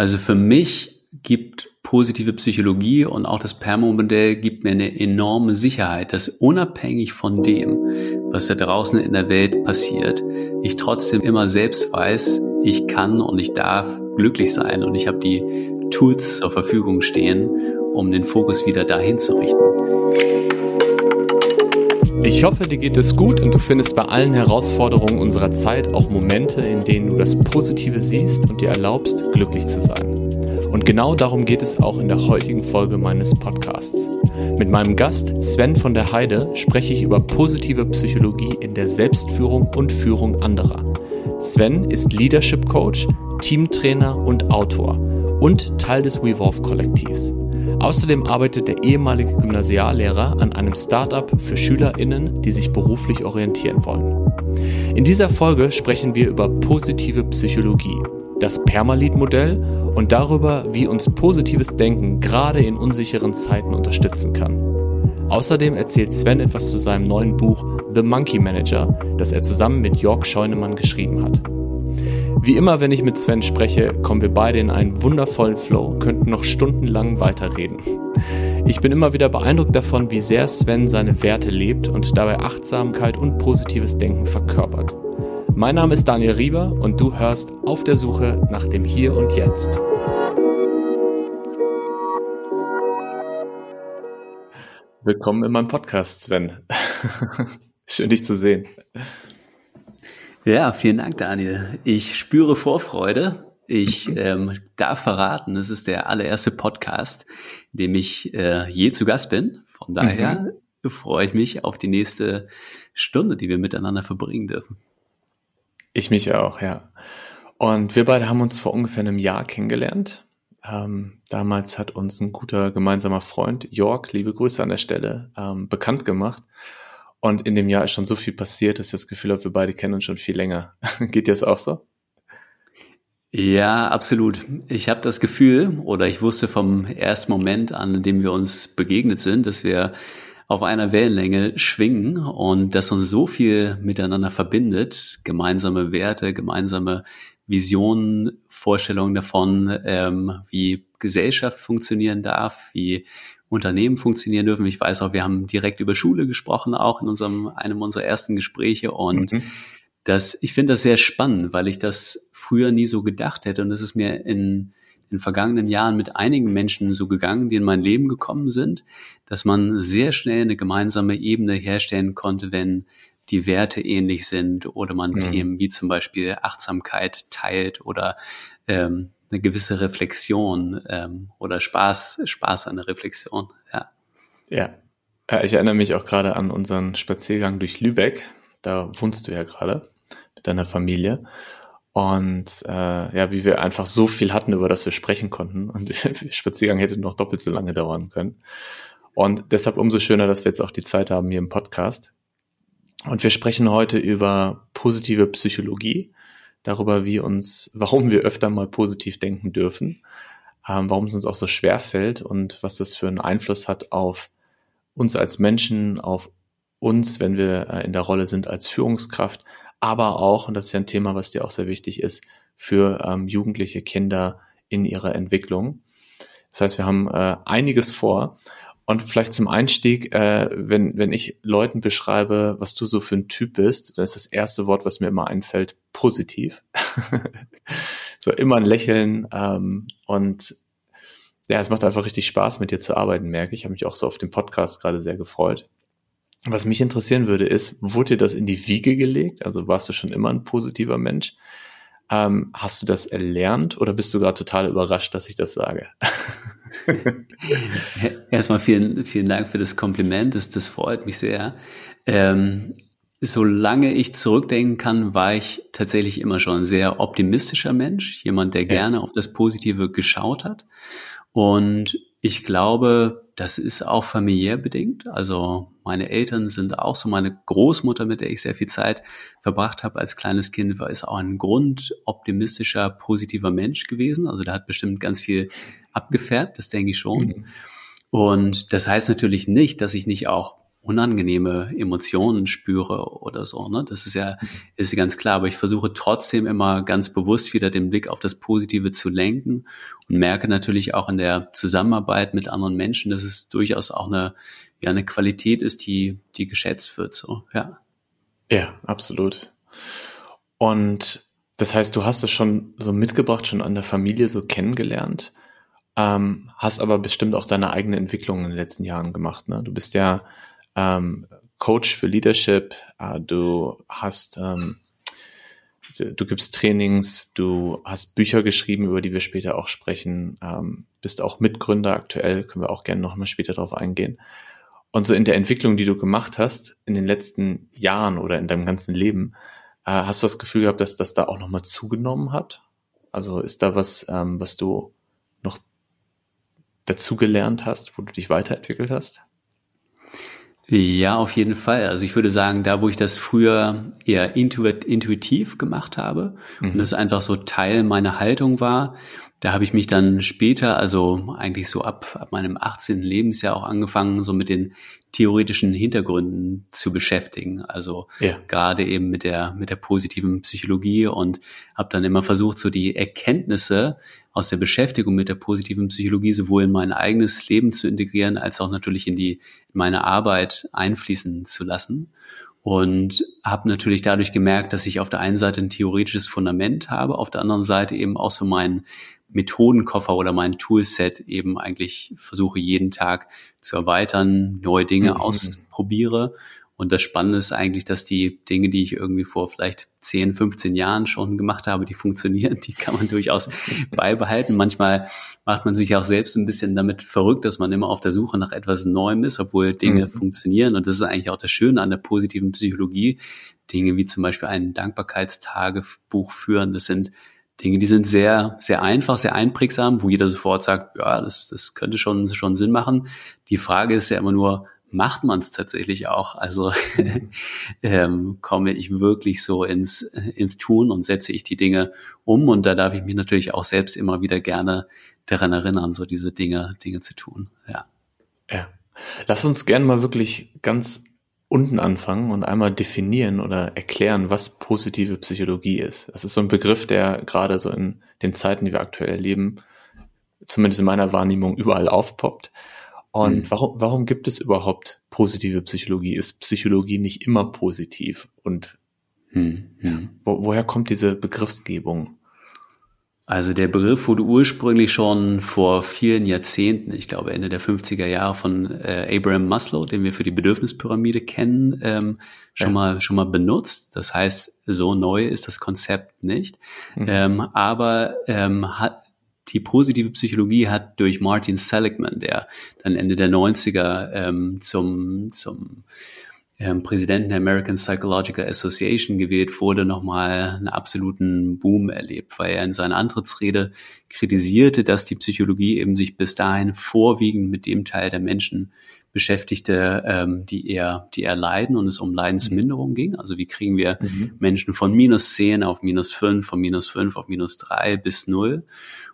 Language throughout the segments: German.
Also für mich gibt positive Psychologie und auch das Permo-Modell gibt mir eine enorme Sicherheit, dass unabhängig von dem, was da draußen in der Welt passiert, ich trotzdem immer selbst weiß, ich kann und ich darf glücklich sein und ich habe die Tools zur Verfügung stehen, um den Fokus wieder dahin zu richten. Ich hoffe, dir geht es gut und du findest bei allen Herausforderungen unserer Zeit auch Momente, in denen du das Positive siehst und dir erlaubst, glücklich zu sein. Und genau darum geht es auch in der heutigen Folge meines Podcasts. Mit meinem Gast Sven von der Heide spreche ich über positive Psychologie in der Selbstführung und Führung anderer. Sven ist Leadership Coach, Teamtrainer und Autor und Teil des WeVolve Kollektivs. Außerdem arbeitet der ehemalige Gymnasiallehrer an einem Startup für SchülerInnen, die sich beruflich orientieren wollen. In dieser Folge sprechen wir über positive Psychologie, das Permalit-Modell und darüber, wie uns positives Denken gerade in unsicheren Zeiten unterstützen kann. Außerdem erzählt Sven etwas zu seinem neuen Buch The Monkey Manager, das er zusammen mit Jörg Scheunemann geschrieben hat. Wie immer, wenn ich mit Sven spreche, kommen wir beide in einen wundervollen Flow, könnten noch stundenlang weiterreden. Ich bin immer wieder beeindruckt davon, wie sehr Sven seine Werte lebt und dabei Achtsamkeit und positives Denken verkörpert. Mein Name ist Daniel Rieber und du hörst auf der Suche nach dem Hier und Jetzt. Willkommen in meinem Podcast, Sven. Schön dich zu sehen. Ja, vielen Dank, Daniel. Ich spüre Vorfreude. Ich ähm, darf verraten, es ist der allererste Podcast, in dem ich äh, je zu Gast bin. Von daher mhm. freue ich mich auf die nächste Stunde, die wir miteinander verbringen dürfen. Ich mich auch, ja. Und wir beide haben uns vor ungefähr einem Jahr kennengelernt. Ähm, damals hat uns ein guter gemeinsamer Freund, Jörg, liebe Grüße an der Stelle, ähm, bekannt gemacht. Und in dem Jahr ist schon so viel passiert, dass ich das Gefühl habe, wir beide kennen uns schon viel länger. Geht dir das auch so? Ja, absolut. Ich habe das Gefühl, oder ich wusste vom ersten Moment an, in dem wir uns begegnet sind, dass wir auf einer Wellenlänge schwingen und das uns so viel miteinander verbindet, gemeinsame Werte, gemeinsame Visionen, Vorstellungen davon, ähm, wie Gesellschaft funktionieren darf, wie Unternehmen funktionieren dürfen. Ich weiß auch, wir haben direkt über Schule gesprochen, auch in unserem, einem unserer ersten Gespräche und mhm. das, ich finde das sehr spannend, weil ich das früher nie so gedacht hätte und es ist mir in in vergangenen Jahren mit einigen Menschen so gegangen, die in mein Leben gekommen sind, dass man sehr schnell eine gemeinsame Ebene herstellen konnte, wenn die Werte ähnlich sind oder man mhm. Themen wie zum Beispiel Achtsamkeit teilt oder ähm, eine gewisse Reflexion ähm, oder Spaß, Spaß an der Reflexion. Ja. ja. Ja, ich erinnere mich auch gerade an unseren Spaziergang durch Lübeck. Da wohnst du ja gerade mit deiner Familie. Und äh, ja, wie wir einfach so viel hatten, über das wir sprechen konnten. Und der Spaziergang hätte noch doppelt so lange dauern können. Und deshalb umso schöner, dass wir jetzt auch die Zeit haben hier im Podcast. Und wir sprechen heute über positive Psychologie, darüber, wie uns, warum wir öfter mal positiv denken dürfen, ähm, warum es uns auch so schwer fällt und was das für einen Einfluss hat auf uns als Menschen, auf uns, wenn wir äh, in der Rolle sind als Führungskraft, aber auch, und das ist ja ein Thema, was dir auch sehr wichtig ist, für ähm, jugendliche Kinder in ihrer Entwicklung. Das heißt, wir haben äh, einiges vor. Und vielleicht zum Einstieg, äh, wenn, wenn ich Leuten beschreibe, was du so für ein Typ bist, dann ist das erste Wort, was mir immer einfällt, positiv. so immer ein Lächeln ähm, und ja, es macht einfach richtig Spaß, mit dir zu arbeiten, merke ich. Ich habe mich auch so auf den Podcast gerade sehr gefreut. Was mich interessieren würde, ist, wurde dir das in die Wiege gelegt? Also warst du schon immer ein positiver Mensch? Ähm, hast du das erlernt oder bist du gerade total überrascht, dass ich das sage? Erstmal vielen, vielen Dank für das Kompliment. Das, das freut mich sehr. Ähm, solange ich zurückdenken kann, war ich tatsächlich immer schon ein sehr optimistischer Mensch, jemand, der gerne auf das Positive geschaut hat. Und ich glaube, das ist auch familiär bedingt. Also meine Eltern sind auch so, meine Großmutter, mit der ich sehr viel Zeit verbracht habe als kleines Kind, war ist auch ein grundoptimistischer, positiver Mensch gewesen. Also der hat bestimmt ganz viel abgefärbt, das denke ich schon. Mhm. Und das heißt natürlich nicht, dass ich nicht auch unangenehme Emotionen spüre oder so. Ne? Das ist ja, ist ganz klar. Aber ich versuche trotzdem immer ganz bewusst wieder den Blick auf das Positive zu lenken und merke natürlich auch in der Zusammenarbeit mit anderen Menschen, dass es durchaus auch eine, ja, eine Qualität ist, die, die geschätzt wird. So, ja. Ja, absolut. Und das heißt, du hast es schon so mitgebracht, schon an der Familie so kennengelernt, ähm, hast aber bestimmt auch deine eigene Entwicklung in den letzten Jahren gemacht. Ne? Du bist ja ähm, Coach für Leadership, äh, du hast, ähm, du, du, gibst Trainings, du hast Bücher geschrieben, über die wir später auch sprechen, ähm, bist auch Mitgründer aktuell, können wir auch gerne nochmal später drauf eingehen. Und so in der Entwicklung, die du gemacht hast in den letzten Jahren oder in deinem ganzen Leben, äh, hast du das Gefühl gehabt, dass das da auch nochmal zugenommen hat? Also ist da was, ähm, was du noch dazugelernt hast, wo du dich weiterentwickelt hast? Ja, auf jeden Fall. Also ich würde sagen, da wo ich das früher eher intuitiv gemacht habe mhm. und das einfach so Teil meiner Haltung war, da habe ich mich dann später, also eigentlich so ab, ab meinem 18. Lebensjahr auch angefangen, so mit den theoretischen Hintergründen zu beschäftigen. Also ja. gerade eben mit der, mit der positiven Psychologie und habe dann immer versucht, so die Erkenntnisse aus der Beschäftigung mit der positiven Psychologie sowohl in mein eigenes Leben zu integrieren, als auch natürlich in die in meine Arbeit einfließen zu lassen und habe natürlich dadurch gemerkt, dass ich auf der einen Seite ein theoretisches Fundament habe, auf der anderen Seite eben auch so mein Methodenkoffer oder mein Toolset eben eigentlich versuche jeden Tag zu erweitern, neue Dinge mhm. ausprobiere und das Spannende ist eigentlich, dass die Dinge, die ich irgendwie vor vielleicht 10, 15 Jahren schon gemacht habe, die funktionieren, die kann man durchaus beibehalten. Manchmal macht man sich auch selbst ein bisschen damit verrückt, dass man immer auf der Suche nach etwas Neuem ist, obwohl Dinge mhm. funktionieren. Und das ist eigentlich auch das Schöne an der positiven Psychologie. Dinge wie zum Beispiel ein Dankbarkeitstagebuch führen, das sind Dinge, die sind sehr, sehr einfach, sehr einprägsam, wo jeder sofort sagt, ja, das, das könnte schon, schon Sinn machen. Die Frage ist ja immer nur, macht man es tatsächlich auch. Also ähm, komme ich wirklich so ins, ins Tun und setze ich die Dinge um. Und da darf ich mich natürlich auch selbst immer wieder gerne daran erinnern, so diese Dinge, Dinge zu tun. Ja. Ja. Lass uns gerne mal wirklich ganz unten anfangen und einmal definieren oder erklären, was positive Psychologie ist. Das ist so ein Begriff, der gerade so in den Zeiten, die wir aktuell erleben, zumindest in meiner Wahrnehmung überall aufpoppt. Und mhm. warum, warum gibt es überhaupt positive Psychologie? Ist Psychologie nicht immer positiv? Und mhm. wo, woher kommt diese Begriffsgebung? Also der Begriff wurde ursprünglich schon vor vielen Jahrzehnten, ich glaube Ende der 50er Jahre von äh, Abraham Maslow, den wir für die Bedürfnispyramide kennen, ähm, schon ja. mal schon mal benutzt. Das heißt, so neu ist das Konzept nicht. Mhm. Ähm, aber ähm, hat, die positive Psychologie hat durch Martin Seligman, der dann Ende der 90er ähm, zum, zum ähm, Präsidenten der American Psychological Association gewählt wurde, nochmal einen absoluten Boom erlebt, weil er in seiner Antrittsrede kritisierte, dass die Psychologie eben sich bis dahin vorwiegend mit dem Teil der Menschen beschäftigte, ähm, die eher, die eher leiden und es um Leidensminderung ging. Also wie kriegen wir mhm. Menschen von minus zehn auf minus fünf, von minus fünf auf minus drei bis null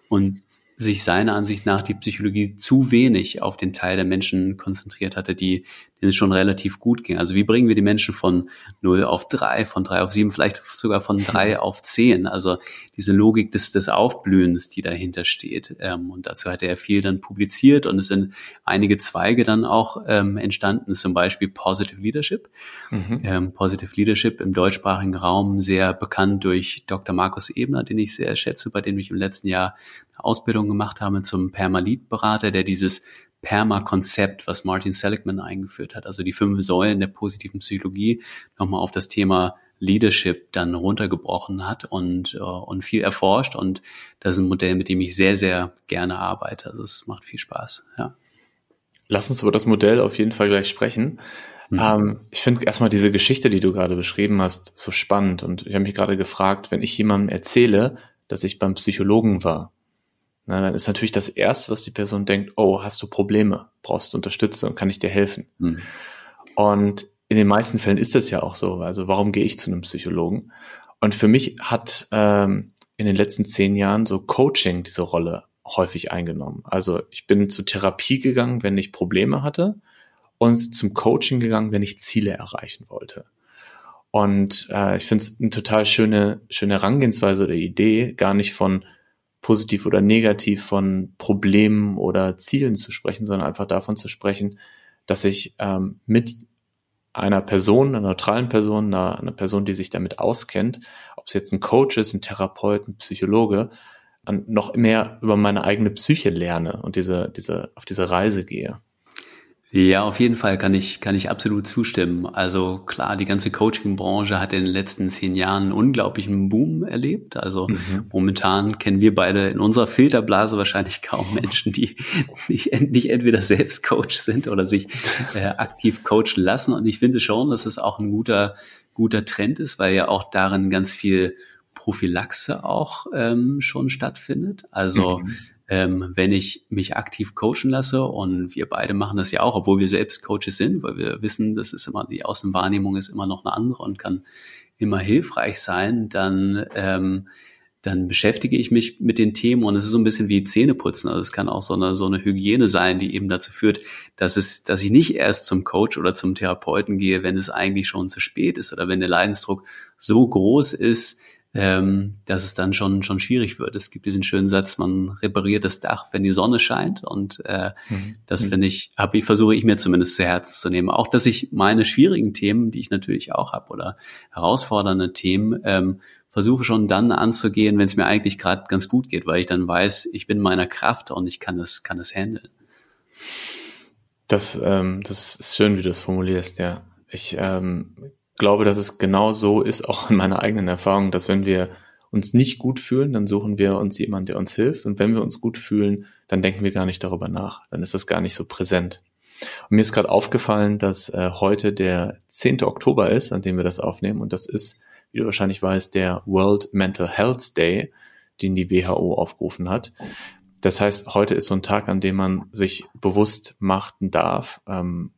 und sich seiner Ansicht nach die Psychologie zu wenig auf den Teil der Menschen konzentriert hatte, die denen es schon relativ gut ging. Also wie bringen wir die Menschen von 0 auf 3, von 3 auf 7, vielleicht sogar von 3 auf 10? Also diese Logik des, des Aufblühens, die dahinter steht. Ähm, und dazu hat er viel dann publiziert und es sind einige Zweige dann auch ähm, entstanden, zum Beispiel Positive Leadership. Mhm. Ähm, Positive Leadership im deutschsprachigen Raum sehr bekannt durch Dr. Markus Ebner, den ich sehr schätze, bei dem ich im letzten Jahr eine Ausbildung gemacht habe zum Permalit-Berater, der dieses Perma-Konzept, was Martin Seligman eingeführt hat, also die fünf Säulen der positiven Psychologie, nochmal auf das Thema Leadership dann runtergebrochen hat und, äh, und viel erforscht. Und das ist ein Modell, mit dem ich sehr, sehr gerne arbeite. Also es macht viel Spaß, ja. Lass uns über das Modell auf jeden Fall gleich sprechen. Mhm. Ähm, ich finde erstmal diese Geschichte, die du gerade beschrieben hast, so spannend. Und ich habe mich gerade gefragt, wenn ich jemandem erzähle, dass ich beim Psychologen war, na, dann ist natürlich das Erste, was die Person denkt, oh, hast du Probleme, brauchst du Unterstützung, kann ich dir helfen? Mhm. Und in den meisten Fällen ist das ja auch so. Also warum gehe ich zu einem Psychologen? Und für mich hat ähm, in den letzten zehn Jahren so Coaching diese Rolle häufig eingenommen. Also ich bin zur Therapie gegangen, wenn ich Probleme hatte. und zum Coaching gegangen, wenn ich Ziele erreichen wollte. Und äh, ich finde es eine total schöne, schöne Herangehensweise oder Idee, gar nicht von positiv oder negativ von Problemen oder Zielen zu sprechen, sondern einfach davon zu sprechen, dass ich ähm, mit einer Person, einer neutralen Person, einer, einer Person, die sich damit auskennt, ob es jetzt ein Coach ist, ein Therapeut, ein Psychologe, noch mehr über meine eigene Psyche lerne und diese, diese, auf diese Reise gehe. Ja, auf jeden Fall kann ich, kann ich absolut zustimmen. Also klar, die ganze Coaching-Branche hat in den letzten zehn Jahren einen unglaublichen Boom erlebt. Also mhm. momentan kennen wir beide in unserer Filterblase wahrscheinlich kaum Menschen, die nicht, nicht entweder selbst Coach sind oder sich äh, aktiv coachen lassen. Und ich finde schon, dass es auch ein guter, guter Trend ist, weil ja auch darin ganz viel Prophylaxe auch ähm, schon stattfindet. Also mhm ähm, wenn ich mich aktiv coachen lasse und wir beide machen das ja auch, obwohl wir selbst Coaches sind, weil wir wissen, das ist immer, die Außenwahrnehmung ist immer noch eine andere und kann immer hilfreich sein, dann, ähm, dann beschäftige ich mich mit den Themen und es ist so ein bisschen wie Zähneputzen. Also es kann auch so eine, so eine Hygiene sein, die eben dazu führt, dass es, dass ich nicht erst zum Coach oder zum Therapeuten gehe, wenn es eigentlich schon zu spät ist oder wenn der Leidensdruck so groß ist, ähm, dass es dann schon schon schwierig wird. Es gibt diesen schönen Satz, man repariert das Dach, wenn die Sonne scheint. Und äh, mhm. das mhm. finde ich, habe ich versuche ich mir zumindest zu Herzen zu nehmen. Auch dass ich meine schwierigen Themen, die ich natürlich auch habe, oder herausfordernde Themen, ähm, versuche schon dann anzugehen, wenn es mir eigentlich gerade ganz gut geht, weil ich dann weiß, ich bin meiner Kraft und ich kann es kann es handeln. Das, ähm, das ist schön, wie du es formulierst, ja. Ich ähm, glaube, dass es genau so ist, auch in meiner eigenen Erfahrung, dass wenn wir uns nicht gut fühlen, dann suchen wir uns jemanden, der uns hilft. Und wenn wir uns gut fühlen, dann denken wir gar nicht darüber nach. Dann ist das gar nicht so präsent. Und mir ist gerade aufgefallen, dass äh, heute der 10. Oktober ist, an dem wir das aufnehmen. Und das ist, wie du wahrscheinlich weißt, der World Mental Health Day, den die WHO aufgerufen hat. Das heißt, heute ist so ein Tag, an dem man sich bewusst machen darf, ähm,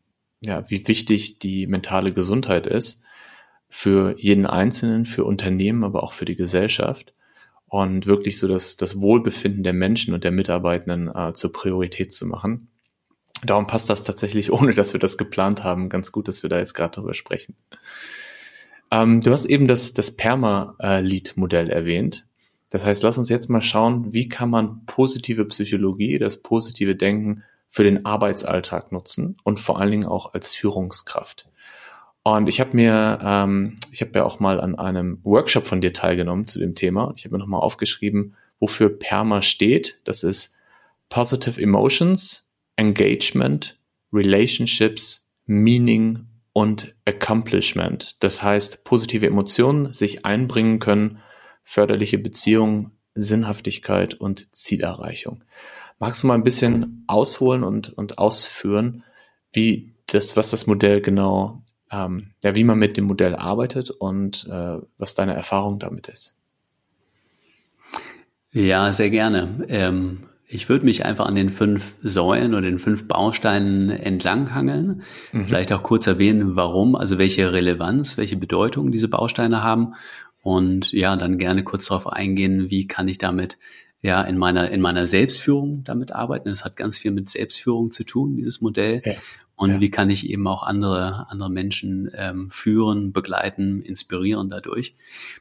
ja, wie wichtig die mentale Gesundheit ist für jeden Einzelnen, für Unternehmen, aber auch für die Gesellschaft und wirklich so das, das Wohlbefinden der Menschen und der Mitarbeitenden äh, zur Priorität zu machen. Darum passt das tatsächlich, ohne dass wir das geplant haben, ganz gut, dass wir da jetzt gerade drüber sprechen. Ähm, du hast eben das, das Perma-Lead-Modell erwähnt. Das heißt, lass uns jetzt mal schauen, wie kann man positive Psychologie, das positive Denken für den Arbeitsalltag nutzen und vor allen Dingen auch als Führungskraft. Und ich habe mir, ähm, ich habe ja auch mal an einem Workshop von dir teilgenommen zu dem Thema. Ich habe mir nochmal aufgeschrieben, wofür PERMA steht. Das ist Positive Emotions, Engagement, Relationships, Meaning und Accomplishment. Das heißt, positive Emotionen sich einbringen können, förderliche Beziehungen, Sinnhaftigkeit und Zielerreichung. Magst du mal ein bisschen ausholen und, und ausführen, wie das, was das Modell genau ähm, ja, wie man mit dem Modell arbeitet und äh, was deine Erfahrung damit ist. Ja, sehr gerne. Ähm, ich würde mich einfach an den fünf Säulen oder den fünf Bausteinen entlanghangeln. Mhm. Vielleicht auch kurz erwähnen, warum, also welche Relevanz, welche Bedeutung diese Bausteine haben. Und ja, dann gerne kurz darauf eingehen, wie kann ich damit ja in meiner in meiner Selbstführung damit arbeiten. Es hat ganz viel mit Selbstführung zu tun, dieses Modell. Ja und ja. wie kann ich eben auch andere, andere Menschen ähm, führen, begleiten, inspirieren dadurch.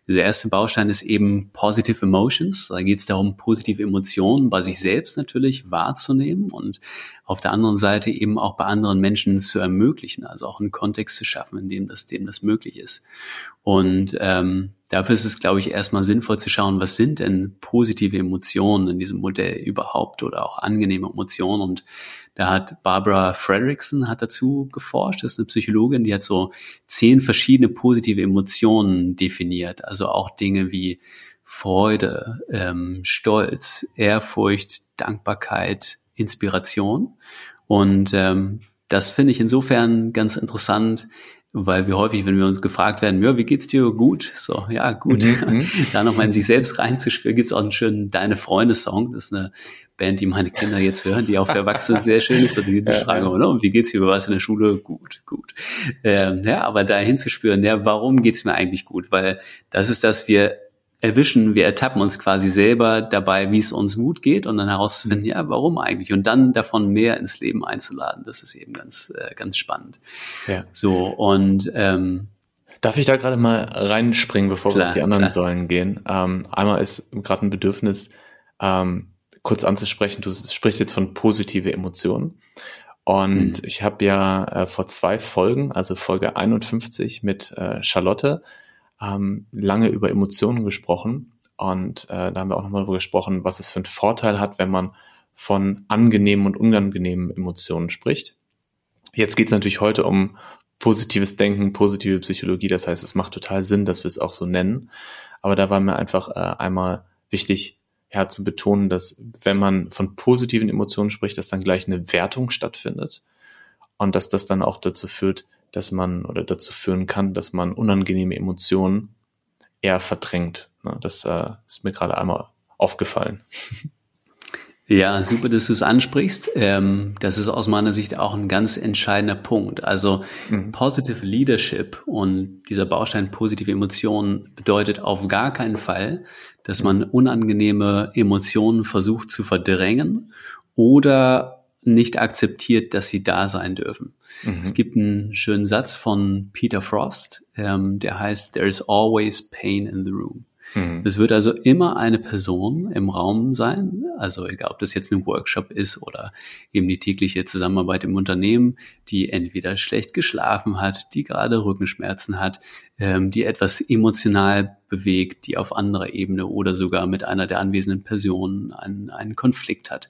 Dieser erste Baustein ist eben Positive Emotions. Da geht es darum, positive Emotionen bei sich selbst natürlich wahrzunehmen und auf der anderen Seite eben auch bei anderen Menschen zu ermöglichen, also auch einen Kontext zu schaffen, in dem das, dem das möglich ist. Und ähm, dafür ist es, glaube ich, erstmal sinnvoll zu schauen, was sind denn positive Emotionen in diesem Modell überhaupt oder auch angenehme Emotionen. Und da hat Barbara Fredrickson hat dazu geforscht, das ist eine Psychologin, die hat so zehn verschiedene positive Emotionen definiert. Also auch Dinge wie Freude, ähm, Stolz, Ehrfurcht, Dankbarkeit, Inspiration. Und ähm, das finde ich insofern ganz interessant, weil wir häufig, wenn wir uns gefragt werden, ja, wie geht's dir? Gut. So, ja, gut. Mhm. mhm. da nochmal in sich selbst reinzuspüren, gibt's auch einen schönen Deine Freunde-Song. Das ist eine Band, die meine Kinder jetzt hören, die auch für Erwachsene sehr schön ist. Und die ja, fragen immer, ne, wie geht's dir? Warst in der Schule? Gut, gut. Ähm, ja, aber da hinzuspüren, ja, warum geht's mir eigentlich gut? Weil das ist das, wir erwischen, wir ertappen uns quasi selber dabei, wie es uns gut geht und dann herauszufinden, ja, warum eigentlich? Und dann davon mehr ins Leben einzuladen. Das ist eben ganz, äh, ganz spannend. Ja. So, und ähm, Darf ich da gerade mal reinspringen, bevor klar, wir auf die anderen klar. Säulen gehen? Ähm, einmal ist gerade ein Bedürfnis, ähm, kurz anzusprechen. Du sprichst jetzt von positive Emotionen. Und mhm. ich habe ja äh, vor zwei Folgen, also Folge 51 mit äh, Charlotte, ähm, lange über Emotionen gesprochen. Und äh, da haben wir auch nochmal darüber gesprochen, was es für einen Vorteil hat, wenn man von angenehmen und unangenehmen Emotionen spricht. Jetzt geht es natürlich heute um positives Denken, positive Psychologie. Das heißt, es macht total Sinn, dass wir es auch so nennen. Aber da war mir einfach äh, einmal wichtig, ja, zu betonen, dass wenn man von positiven Emotionen spricht, dass dann gleich eine Wertung stattfindet und dass das dann auch dazu führt, dass man oder dazu führen kann, dass man unangenehme Emotionen eher verdrängt. Ne, das äh, ist mir gerade einmal aufgefallen. Ja, super, dass du es ansprichst. Ähm, das ist aus meiner Sicht auch ein ganz entscheidender Punkt. Also mhm. Positive Leadership und dieser Baustein positive Emotionen bedeutet auf gar keinen Fall, dass man unangenehme Emotionen versucht zu verdrängen oder nicht akzeptiert, dass sie da sein dürfen. Mhm. Es gibt einen schönen Satz von Peter Frost, ähm, der heißt, There is always pain in the room. Mhm. Es wird also immer eine Person im Raum sein, also egal ob das jetzt ein Workshop ist oder eben die tägliche Zusammenarbeit im Unternehmen, die entweder schlecht geschlafen hat, die gerade Rückenschmerzen hat, ähm, die etwas emotional bewegt, die auf anderer Ebene oder sogar mit einer der anwesenden Personen einen, einen Konflikt hat.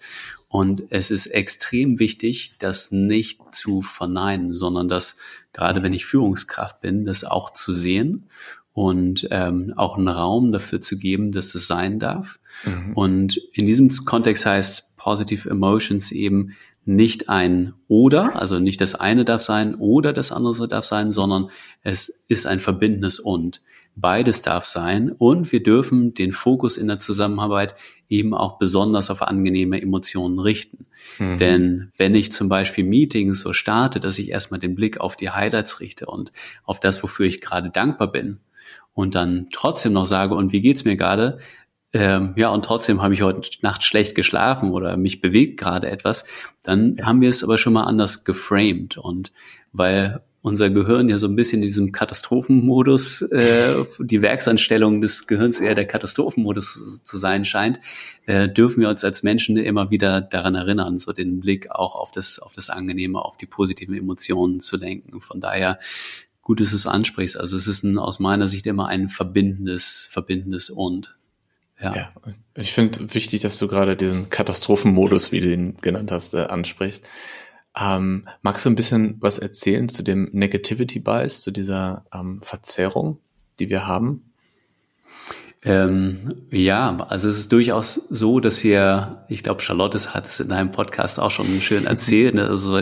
Und es ist extrem wichtig, das nicht zu verneinen, sondern das, gerade wenn ich Führungskraft bin, das auch zu sehen und ähm, auch einen Raum dafür zu geben, dass das sein darf. Mhm. Und in diesem Kontext heißt Positive Emotions eben nicht ein oder, also nicht das eine darf sein oder das andere darf sein, sondern es ist ein verbindendes und. Beides darf sein und wir dürfen den Fokus in der Zusammenarbeit eben auch besonders auf angenehme Emotionen richten. Mhm. Denn wenn ich zum Beispiel Meetings so starte, dass ich erstmal den Blick auf die Highlights richte und auf das, wofür ich gerade dankbar bin, und dann trotzdem noch sage, und wie geht's mir gerade? Ähm, ja, und trotzdem habe ich heute Nacht schlecht geschlafen oder mich bewegt gerade etwas, dann haben wir es aber schon mal anders geframed. Und weil unser Gehirn ja so ein bisschen in diesem Katastrophenmodus, äh, die Werksanstellung des Gehirns eher der Katastrophenmodus zu sein scheint, äh, dürfen wir uns als Menschen immer wieder daran erinnern, so den Blick auch auf das, auf das Angenehme, auf die positiven Emotionen zu lenken. Von daher gut, dass du es ansprichst. Also es ist ein, aus meiner Sicht immer ein verbindendes, verbindendes und. Ja. ja ich finde wichtig, dass du gerade diesen Katastrophenmodus, wie du ihn genannt hast, äh, ansprichst. Ähm, magst du ein bisschen was erzählen zu dem Negativity Bias, zu dieser ähm, Verzerrung, die wir haben? Ähm, ja, also es ist durchaus so, dass wir, ich glaube, Charlotte hat es in einem Podcast auch schon schön erzählt, ne, also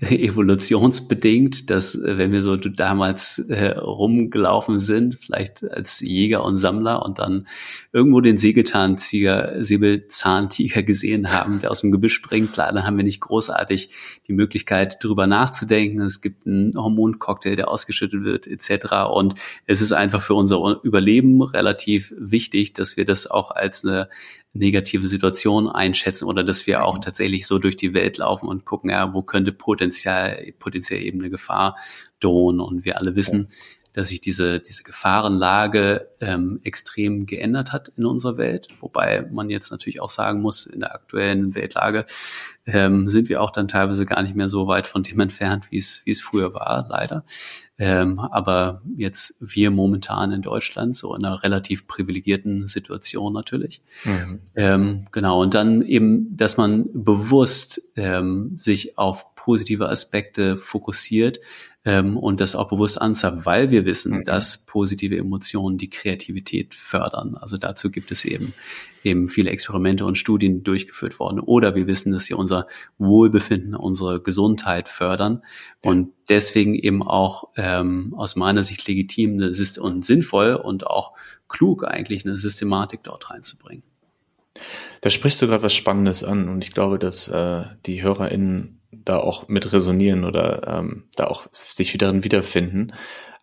evolutionsbedingt, dass äh, wenn wir so damals äh, rumgelaufen sind, vielleicht als Jäger und Sammler und dann irgendwo den Säbelzahntiger, Säbelzahntiger gesehen haben, der aus dem Gebüsch springt, klar, dann haben wir nicht großartig die Möglichkeit, drüber nachzudenken. Es gibt einen Hormoncocktail, der ausgeschüttet wird, etc. Und es ist einfach für unser Überleben relativ wichtig, dass wir das auch als eine negative Situation einschätzen oder dass wir auch tatsächlich so durch die Welt laufen und gucken, ja, wo könnte potenziell, potenziell eben eine Gefahr drohen. Und wir alle wissen, dass sich diese, diese Gefahrenlage ähm, extrem geändert hat in unserer Welt. Wobei man jetzt natürlich auch sagen muss, in der aktuellen Weltlage ähm, sind wir auch dann teilweise gar nicht mehr so weit von dem entfernt, wie es, wie es früher war, leider. Ähm, aber jetzt wir momentan in Deutschland so in einer relativ privilegierten Situation natürlich. Mhm. Ähm, genau. Und dann eben, dass man bewusst ähm, sich auf positive Aspekte fokussiert, ähm, und das auch bewusst anzapfen, weil wir wissen, mhm. dass positive Emotionen die Kreativität fördern. Also dazu gibt es eben eben viele Experimente und Studien die durchgeführt worden. Oder wir wissen, dass sie unser Wohlbefinden, unsere Gesundheit fördern ja. und deswegen eben auch ähm, aus meiner Sicht legitim und sinnvoll und auch klug eigentlich eine Systematik dort reinzubringen. Da sprichst du gerade was Spannendes an und ich glaube, dass äh, die HörerInnen da auch mit resonieren oder ähm, da auch sich wieder wiederfinden.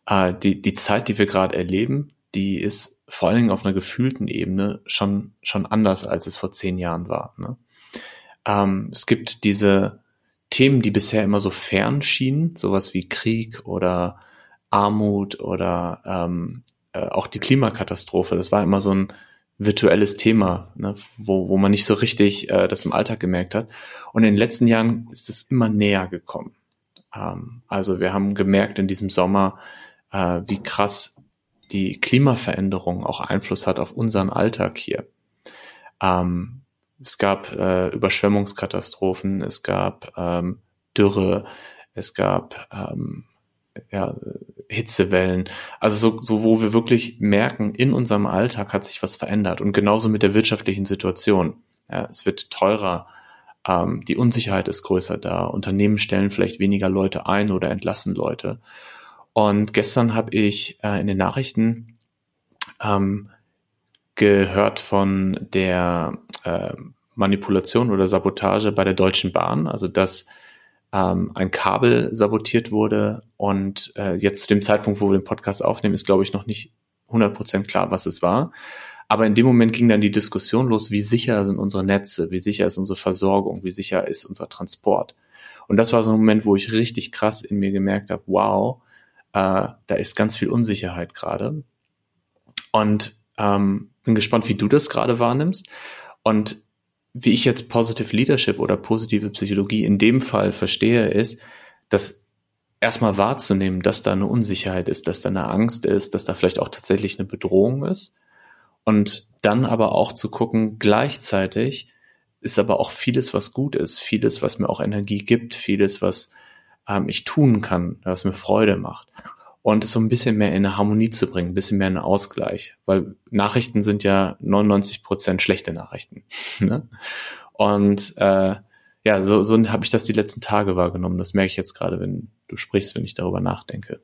Äh, die, die Zeit, die wir gerade erleben, die ist vor allen Dingen auf einer gefühlten Ebene schon, schon anders, als es vor zehn Jahren war. Ne? Ähm, es gibt diese Themen, die bisher immer so fern schienen, sowas wie Krieg oder Armut oder ähm, äh, auch die Klimakatastrophe. Das war immer so ein virtuelles Thema, ne, wo, wo man nicht so richtig äh, das im Alltag gemerkt hat. Und in den letzten Jahren ist es immer näher gekommen. Ähm, also wir haben gemerkt in diesem Sommer, äh, wie krass die Klimaveränderung auch Einfluss hat auf unseren Alltag hier. Ähm, es gab äh, Überschwemmungskatastrophen, es gab ähm, Dürre, es gab ähm, ja, Hitzewellen. Also so, so, wo wir wirklich merken, in unserem Alltag hat sich was verändert. Und genauso mit der wirtschaftlichen Situation. Ja, es wird teurer, ähm, die Unsicherheit ist größer da. Unternehmen stellen vielleicht weniger Leute ein oder entlassen Leute. Und gestern habe ich äh, in den Nachrichten ähm, gehört von der äh, Manipulation oder Sabotage bei der Deutschen Bahn, also dass ähm, ein Kabel sabotiert wurde und äh, jetzt zu dem Zeitpunkt, wo wir den Podcast aufnehmen, ist glaube ich noch nicht 100% klar, was es war. Aber in dem Moment ging dann die Diskussion los, wie sicher sind unsere Netze, wie sicher ist unsere Versorgung, wie sicher ist unser Transport. Und das war so ein Moment, wo ich richtig krass in mir gemerkt habe, wow, äh, da ist ganz viel Unsicherheit gerade. Und ähm, bin gespannt, wie du das gerade wahrnimmst. Und wie ich jetzt Positive Leadership oder positive Psychologie in dem Fall verstehe, ist, dass erstmal wahrzunehmen, dass da eine Unsicherheit ist, dass da eine Angst ist, dass da vielleicht auch tatsächlich eine Bedrohung ist. Und dann aber auch zu gucken, gleichzeitig ist aber auch vieles, was gut ist, vieles, was mir auch Energie gibt, vieles, was ähm, ich tun kann, was mir Freude macht. Und es so ein bisschen mehr in eine Harmonie zu bringen, ein bisschen mehr in einen Ausgleich. Weil Nachrichten sind ja 99 Prozent schlechte Nachrichten. ne? Und äh, ja, so, so habe ich das die letzten Tage wahrgenommen. Das merke ich jetzt gerade, wenn du sprichst, wenn ich darüber nachdenke.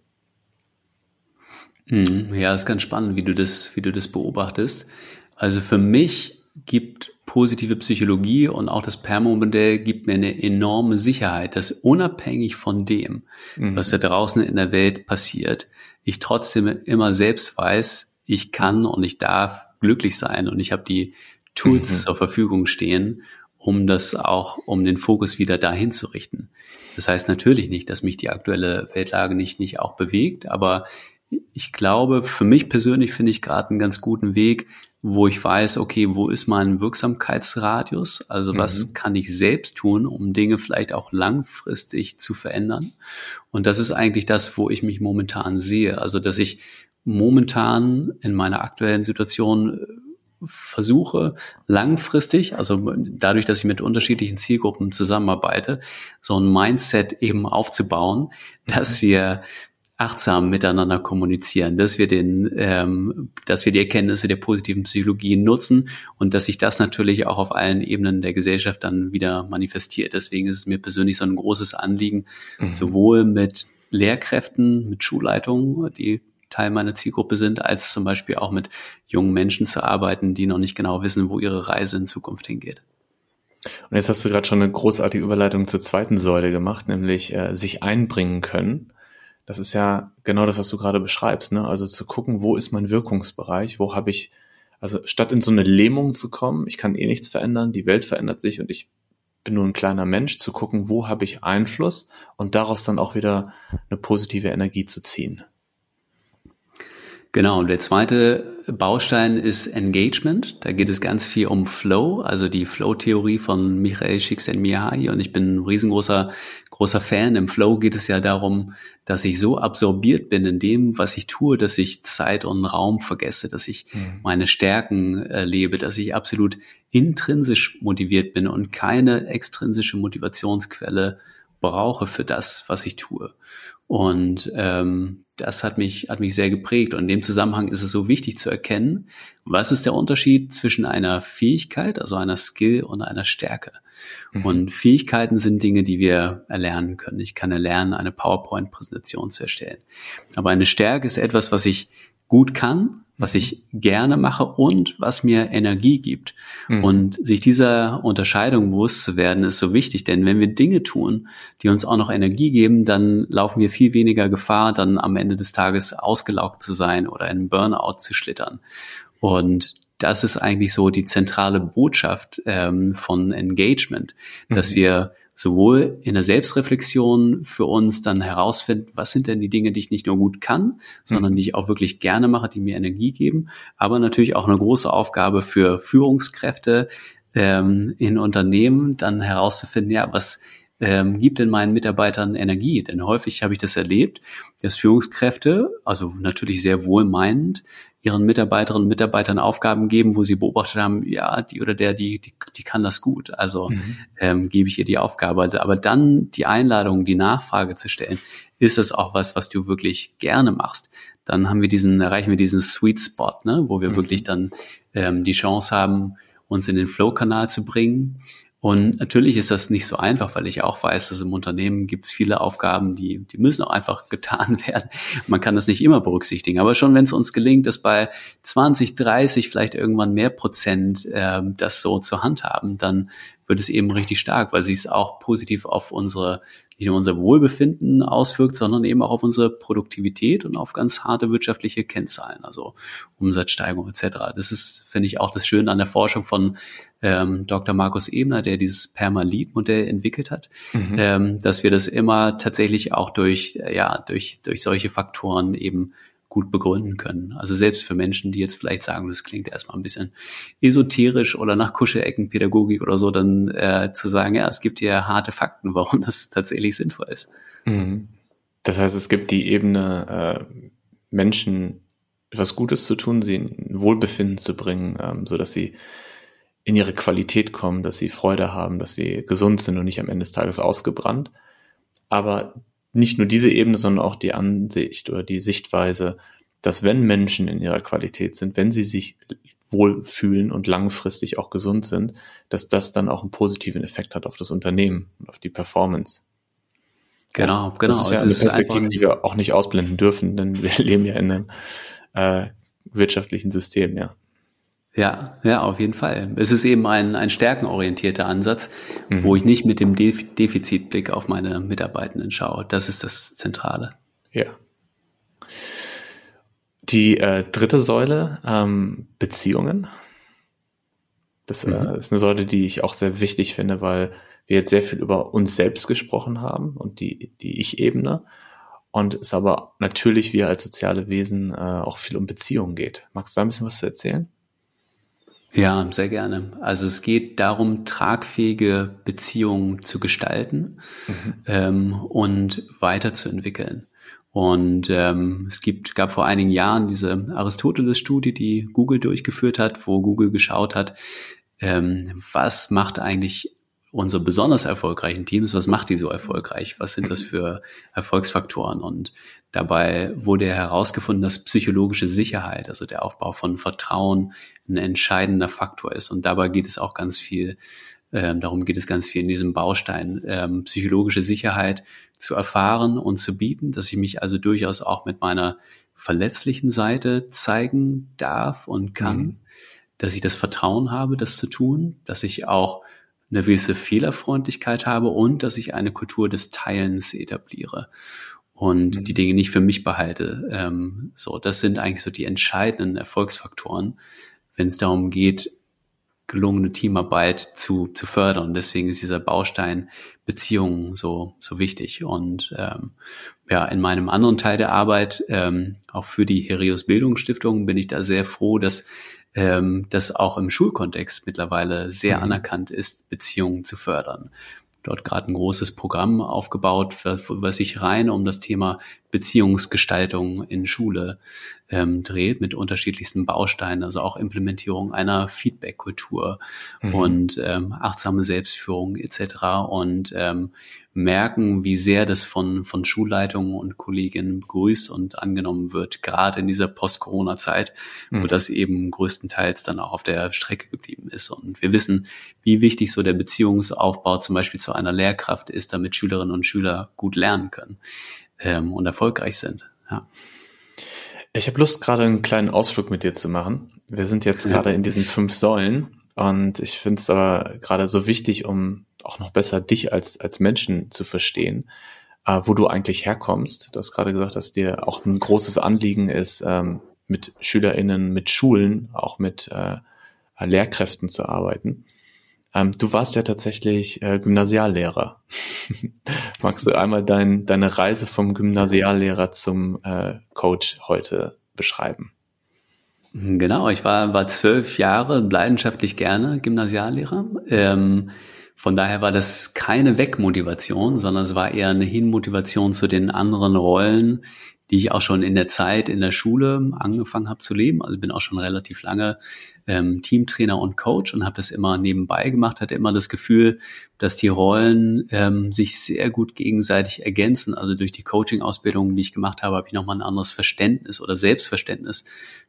Hm, ja, ist ganz spannend, wie du das, wie du das beobachtest. Also für mich gibt positive Psychologie und auch das Permo-Modell gibt mir eine enorme Sicherheit, dass unabhängig von dem, mhm. was da draußen in der Welt passiert, ich trotzdem immer selbst weiß, ich kann und ich darf glücklich sein und ich habe die Tools mhm. zur Verfügung stehen, um das auch, um den Fokus wieder dahin zu richten. Das heißt natürlich nicht, dass mich die aktuelle Weltlage nicht, nicht auch bewegt, aber ich glaube, für mich persönlich finde ich gerade einen ganz guten Weg, wo ich weiß, okay, wo ist mein Wirksamkeitsradius? Also was mhm. kann ich selbst tun, um Dinge vielleicht auch langfristig zu verändern? Und das ist eigentlich das, wo ich mich momentan sehe. Also dass ich momentan in meiner aktuellen Situation äh, versuche langfristig, also dadurch, dass ich mit unterschiedlichen Zielgruppen zusammenarbeite, so ein Mindset eben aufzubauen, dass mhm. wir achtsam miteinander kommunizieren, dass wir den, ähm, dass wir die Erkenntnisse der positiven Psychologie nutzen und dass sich das natürlich auch auf allen Ebenen der Gesellschaft dann wieder manifestiert. Deswegen ist es mir persönlich so ein großes Anliegen, mhm. sowohl mit Lehrkräften, mit Schulleitungen, die Teil meiner Zielgruppe sind, als zum Beispiel auch mit jungen Menschen zu arbeiten, die noch nicht genau wissen, wo ihre Reise in Zukunft hingeht. Und jetzt hast du gerade schon eine großartige Überleitung zur zweiten Säule gemacht, nämlich äh, sich einbringen können. Das ist ja genau das, was du gerade beschreibst, ne? Also zu gucken, wo ist mein Wirkungsbereich, wo habe ich, also statt in so eine Lähmung zu kommen, ich kann eh nichts verändern, die Welt verändert sich und ich bin nur ein kleiner Mensch, zu gucken, wo habe ich Einfluss und daraus dann auch wieder eine positive Energie zu ziehen. Genau, und der zweite Baustein ist Engagement. Da geht es ganz viel um Flow, also die Flow-Theorie von Michael Csikszentmihalyi. Und ich bin ein riesengroßer großer Fan. Im Flow geht es ja darum, dass ich so absorbiert bin in dem, was ich tue, dass ich Zeit und Raum vergesse, dass ich mhm. meine Stärken erlebe, dass ich absolut intrinsisch motiviert bin und keine extrinsische Motivationsquelle brauche für das, was ich tue. Und ähm, das hat mich, hat mich sehr geprägt. Und in dem Zusammenhang ist es so wichtig zu erkennen, was ist der Unterschied zwischen einer Fähigkeit, also einer Skill und einer Stärke. Mhm. Und Fähigkeiten sind Dinge, die wir erlernen können. Ich kann erlernen, eine PowerPoint-Präsentation zu erstellen. Aber eine Stärke ist etwas, was ich gut kann, was ich gerne mache und was mir Energie gibt. Mhm. Und sich dieser Unterscheidung bewusst zu werden, ist so wichtig, denn wenn wir Dinge tun, die uns auch noch Energie geben, dann laufen wir viel weniger Gefahr, dann am Ende des Tages ausgelaugt zu sein oder in Burnout zu schlittern. Und das ist eigentlich so die zentrale Botschaft ähm, von Engagement, dass mhm. wir sowohl in der Selbstreflexion für uns dann herausfinden, was sind denn die Dinge, die ich nicht nur gut kann, sondern mhm. die ich auch wirklich gerne mache, die mir Energie geben, aber natürlich auch eine große Aufgabe für Führungskräfte ähm, in Unternehmen, dann herauszufinden, ja, was ähm, gibt denn meinen Mitarbeitern Energie? Denn häufig habe ich das erlebt, dass Führungskräfte, also natürlich sehr wohlmeinend, ihren Mitarbeiterinnen und Mitarbeitern Aufgaben geben, wo sie beobachtet haben, ja, die oder der, die, die, die kann das gut. Also mhm. ähm, gebe ich ihr die Aufgabe. Aber dann die Einladung, die Nachfrage zu stellen, ist das auch was, was du wirklich gerne machst? Dann haben wir diesen, erreichen wir diesen Sweet Spot, ne, wo wir mhm. wirklich dann ähm, die Chance haben, uns in den Flow-Kanal zu bringen und natürlich ist das nicht so einfach, weil ich auch weiß, dass im Unternehmen gibt es viele Aufgaben, die, die müssen auch einfach getan werden. Man kann das nicht immer berücksichtigen. Aber schon wenn es uns gelingt, dass bei 20, 30, vielleicht irgendwann mehr Prozent äh, das so zu handhaben, dann wird es eben richtig stark, weil sie es auch positiv auf unsere nicht nur unser Wohlbefinden auswirkt, sondern eben auch auf unsere Produktivität und auf ganz harte wirtschaftliche Kennzahlen, also Umsatzsteigerung etc. Das ist, finde ich, auch das Schöne an der Forschung von ähm, Dr. Markus Ebner, der dieses Permalit-Modell entwickelt hat, mhm. ähm, dass wir das immer tatsächlich auch durch, ja, durch, durch solche Faktoren eben gut begründen können. Also selbst für Menschen, die jetzt vielleicht sagen, das klingt erstmal ein bisschen esoterisch oder nach Kuscheleckenpädagogik oder so, dann äh, zu sagen, ja, es gibt hier harte Fakten, warum das tatsächlich sinnvoll ist. Mhm. Das heißt, es gibt die Ebene, äh, Menschen etwas Gutes zu tun, sie in Wohlbefinden zu bringen, ähm, so sie in ihre Qualität kommen, dass sie Freude haben, dass sie gesund sind und nicht am Ende des Tages ausgebrannt. Aber nicht nur diese Ebene, sondern auch die Ansicht oder die Sichtweise, dass wenn Menschen in ihrer Qualität sind, wenn sie sich wohlfühlen und langfristig auch gesund sind, dass das dann auch einen positiven Effekt hat auf das Unternehmen und auf die Performance. Genau, genau. Das ist ja eine Perspektive, die wir auch nicht ausblenden dürfen, denn wir leben ja in einem äh, wirtschaftlichen System, ja. Ja, ja, auf jeden Fall. Es ist eben ein, ein stärkenorientierter Ansatz, mhm. wo ich nicht mit dem Def Defizitblick auf meine Mitarbeitenden schaue. Das ist das Zentrale. Ja. Die äh, dritte Säule, ähm, Beziehungen. Das äh, mhm. äh, ist eine Säule, die ich auch sehr wichtig finde, weil wir jetzt sehr viel über uns selbst gesprochen haben und die, die Ich-Ebene. Und es aber natürlich wir als soziale Wesen äh, auch viel um Beziehungen geht. Magst du da ein bisschen was zu erzählen? Ja, sehr gerne. Also es geht darum, tragfähige Beziehungen zu gestalten mhm. ähm, und weiterzuentwickeln. Und ähm, es gibt, gab vor einigen Jahren diese Aristoteles-Studie, die Google durchgeführt hat, wo Google geschaut hat, ähm, was macht eigentlich unsere besonders erfolgreichen Teams, was macht die so erfolgreich? Was sind das für Erfolgsfaktoren? Und dabei wurde herausgefunden, dass psychologische Sicherheit, also der Aufbau von Vertrauen, ein entscheidender Faktor ist. Und dabei geht es auch ganz viel, ähm, darum geht es ganz viel in diesem Baustein, ähm, psychologische Sicherheit zu erfahren und zu bieten, dass ich mich also durchaus auch mit meiner verletzlichen Seite zeigen darf und kann, mhm. dass ich das Vertrauen habe, das zu tun, dass ich auch eine gewisse Fehlerfreundlichkeit habe und dass ich eine Kultur des Teilens etabliere und mhm. die Dinge nicht für mich behalte. Ähm, so, das sind eigentlich so die entscheidenden Erfolgsfaktoren, wenn es darum geht, gelungene Teamarbeit zu, zu fördern. Deswegen ist dieser Baustein Beziehungen so, so wichtig. Und ähm, ja, in meinem anderen Teil der Arbeit, ähm, auch für die Herios Bildungsstiftung, bin ich da sehr froh, dass ähm, das auch im Schulkontext mittlerweile sehr mhm. anerkannt ist, Beziehungen zu fördern dort gerade ein großes Programm aufgebaut, was sich rein um das Thema Beziehungsgestaltung in Schule ähm, dreht, mit unterschiedlichsten Bausteinen, also auch Implementierung einer Feedback-Kultur mhm. und ähm, achtsame Selbstführung etc. Und ähm, merken, wie sehr das von, von Schulleitungen und Kolleginnen begrüßt und angenommen wird, gerade in dieser Post-Corona-Zeit, mhm. wo das eben größtenteils dann auch auf der Strecke geblieben ist. Und wir wissen, wie wichtig so der Beziehungsaufbau zum Beispiel zu einer Lehrkraft ist, damit Schülerinnen und Schüler gut lernen können ähm, und erfolgreich sind. Ja. Ich habe Lust, gerade einen kleinen Ausflug mit dir zu machen. Wir sind jetzt gerade in diesen fünf Säulen und ich finde es aber gerade so wichtig, um auch noch besser dich als, als Menschen zu verstehen, äh, wo du eigentlich herkommst. Du hast gerade gesagt, dass dir auch ein großes Anliegen ist, ähm, mit SchülerInnen, mit Schulen, auch mit äh, Lehrkräften zu arbeiten. Ähm, du warst ja tatsächlich äh, Gymnasiallehrer. Magst du einmal dein, deine Reise vom Gymnasiallehrer zum äh, Coach heute beschreiben? Genau, ich war, war zwölf Jahre leidenschaftlich gerne Gymnasiallehrer. Ähm, von daher war das keine Wegmotivation, sondern es war eher eine Hinmotivation zu den anderen Rollen, die ich auch schon in der Zeit in der Schule angefangen habe zu leben. Also bin auch schon relativ lange ähm, Teamtrainer und Coach und habe das immer nebenbei gemacht, hatte immer das Gefühl, dass die Rollen ähm, sich sehr gut gegenseitig ergänzen. Also durch die Coaching-Ausbildung, die ich gemacht habe, habe ich nochmal ein anderes Verständnis oder Selbstverständnis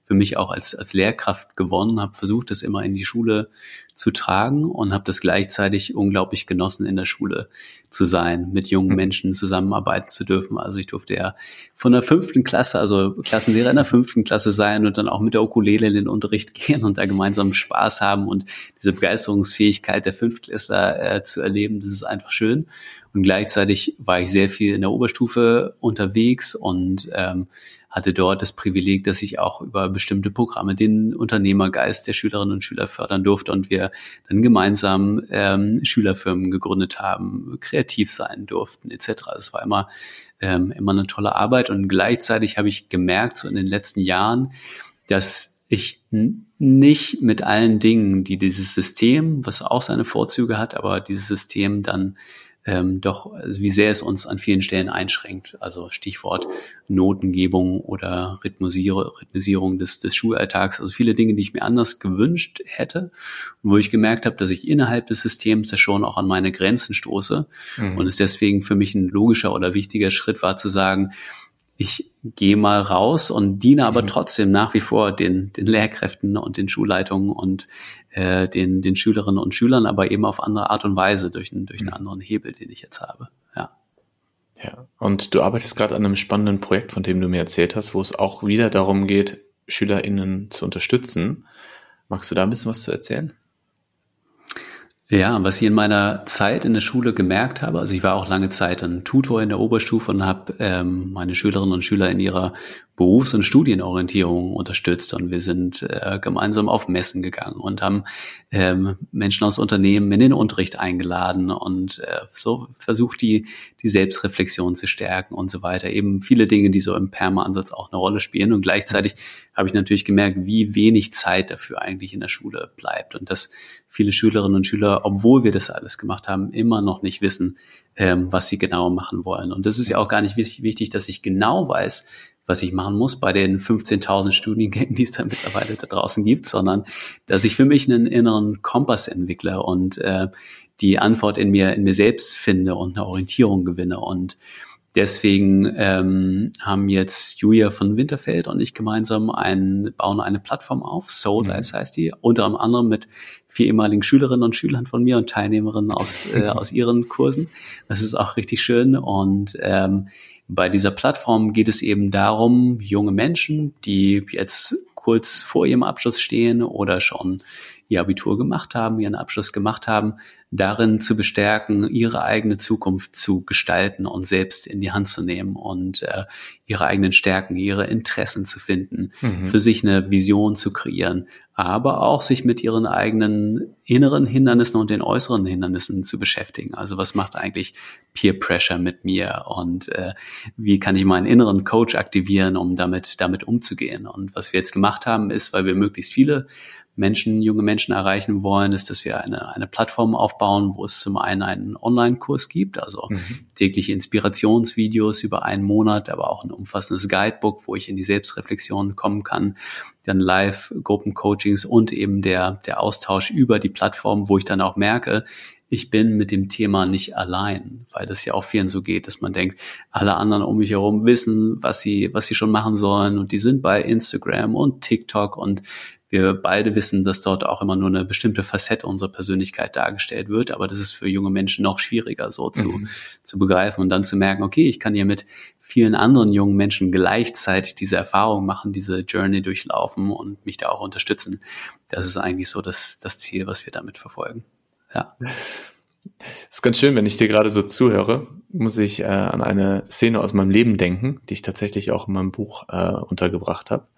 für mich auch als, als Lehrkraft gewonnen, habe versucht, das immer in die Schule zu tragen und habe das gleichzeitig unglaublich genossen, in der Schule zu sein, mit jungen hm. Menschen zusammenarbeiten zu dürfen. Also ich durfte ja von der fünften Klasse, also Klassenlehrer in der fünften Klasse sein und dann auch mit der Ukulele in den Unterricht gehen und da gemeinsam Spaß haben und diese Begeisterungsfähigkeit der Fünftklässler äh, zu erleben, das ist einfach schön. Und gleichzeitig war ich sehr viel in der Oberstufe unterwegs und ähm, hatte dort das Privileg, dass ich auch über bestimmte Programme den Unternehmergeist der Schülerinnen und Schüler fördern durfte und wir dann gemeinsam ähm, Schülerfirmen gegründet haben, kreativ sein durften etc. Es war immer ähm, immer eine tolle Arbeit und gleichzeitig habe ich gemerkt so in den letzten Jahren, dass ich nicht mit allen Dingen, die dieses System, was auch seine Vorzüge hat, aber dieses System dann ähm, doch, also wie sehr es uns an vielen Stellen einschränkt. Also Stichwort Notengebung oder Rhythmusierung, Rhythmusierung des, des Schulalltags. Also viele Dinge, die ich mir anders gewünscht hätte und wo ich gemerkt habe, dass ich innerhalb des Systems ja schon auch an meine Grenzen stoße mhm. und es deswegen für mich ein logischer oder wichtiger Schritt war zu sagen, ich gehe mal raus und diene aber mhm. trotzdem nach wie vor den, den Lehrkräften und den Schulleitungen und äh, den, den Schülerinnen und Schülern, aber eben auf andere Art und Weise durch, einen durch einen mhm. anderen Hebel, den ich jetzt habe. Ja. Ja, und du arbeitest gerade an einem spannenden Projekt, von dem du mir erzählt hast, wo es auch wieder darum geht, SchülerInnen zu unterstützen. Magst du da ein bisschen was zu erzählen? Ja, was ich in meiner Zeit in der Schule gemerkt habe, also ich war auch lange Zeit ein Tutor in der Oberstufe und habe ähm, meine Schülerinnen und Schüler in ihrer Berufs- und Studienorientierung unterstützt und wir sind äh, gemeinsam auf Messen gegangen und haben ähm, Menschen aus Unternehmen in den Unterricht eingeladen und äh, so versucht, die, die Selbstreflexion zu stärken und so weiter. Eben viele Dinge, die so im Perma-Ansatz auch eine Rolle spielen und gleichzeitig habe ich natürlich gemerkt, wie wenig Zeit dafür eigentlich in der Schule bleibt und dass viele Schülerinnen und Schüler, obwohl wir das alles gemacht haben, immer noch nicht wissen, ähm, was sie genau machen wollen. Und das ist ja auch gar nicht wichtig, dass ich genau weiß, was ich machen muss bei den 15.000 Studiengängen, die es da mittlerweile da draußen gibt, sondern dass ich für mich einen inneren Kompass entwickle und äh, die Antwort in mir, in mir selbst finde und eine Orientierung gewinne. Und deswegen ähm, haben jetzt Julia von Winterfeld und ich gemeinsam ein, bauen eine Plattform auf, Soul, mhm. heißt die, unter anderem mit vier ehemaligen Schülerinnen und Schülern von mir und Teilnehmerinnen aus, äh, aus ihren Kursen. Das ist auch richtig schön. Und ähm, bei dieser Plattform geht es eben darum, junge Menschen, die jetzt kurz vor ihrem Abschluss stehen oder schon ihr Abitur gemacht haben, ihren Abschluss gemacht haben, darin zu bestärken, ihre eigene Zukunft zu gestalten und selbst in die Hand zu nehmen und äh, ihre eigenen Stärken, ihre Interessen zu finden, mhm. für sich eine Vision zu kreieren, aber auch sich mit ihren eigenen inneren Hindernissen und den äußeren Hindernissen zu beschäftigen. Also was macht eigentlich Peer Pressure mit mir und äh, wie kann ich meinen inneren Coach aktivieren, um damit damit umzugehen? Und was wir jetzt gemacht haben, ist, weil wir möglichst viele Menschen, junge Menschen erreichen wollen, ist, dass wir eine, eine Plattform aufbauen, wo es zum einen einen Online-Kurs gibt, also mhm. tägliche Inspirationsvideos über einen Monat, aber auch ein umfassendes Guidebook, wo ich in die Selbstreflexion kommen kann, dann Live-Gruppen-Coachings und eben der, der Austausch über die Plattform, wo ich dann auch merke, ich bin mit dem Thema nicht allein, weil das ja auch vielen so geht, dass man denkt, alle anderen um mich herum wissen, was sie, was sie schon machen sollen und die sind bei Instagram und TikTok und wir beide wissen, dass dort auch immer nur eine bestimmte Facette unserer Persönlichkeit dargestellt wird, aber das ist für junge Menschen noch schwieriger so zu, mhm. zu begreifen und dann zu merken, okay, ich kann hier mit vielen anderen jungen Menschen gleichzeitig diese Erfahrung machen, diese Journey durchlaufen und mich da auch unterstützen. Das ist eigentlich so das, das Ziel, was wir damit verfolgen. Ja. Es ist ganz schön, wenn ich dir gerade so zuhöre, muss ich äh, an eine Szene aus meinem Leben denken, die ich tatsächlich auch in meinem Buch äh, untergebracht habe.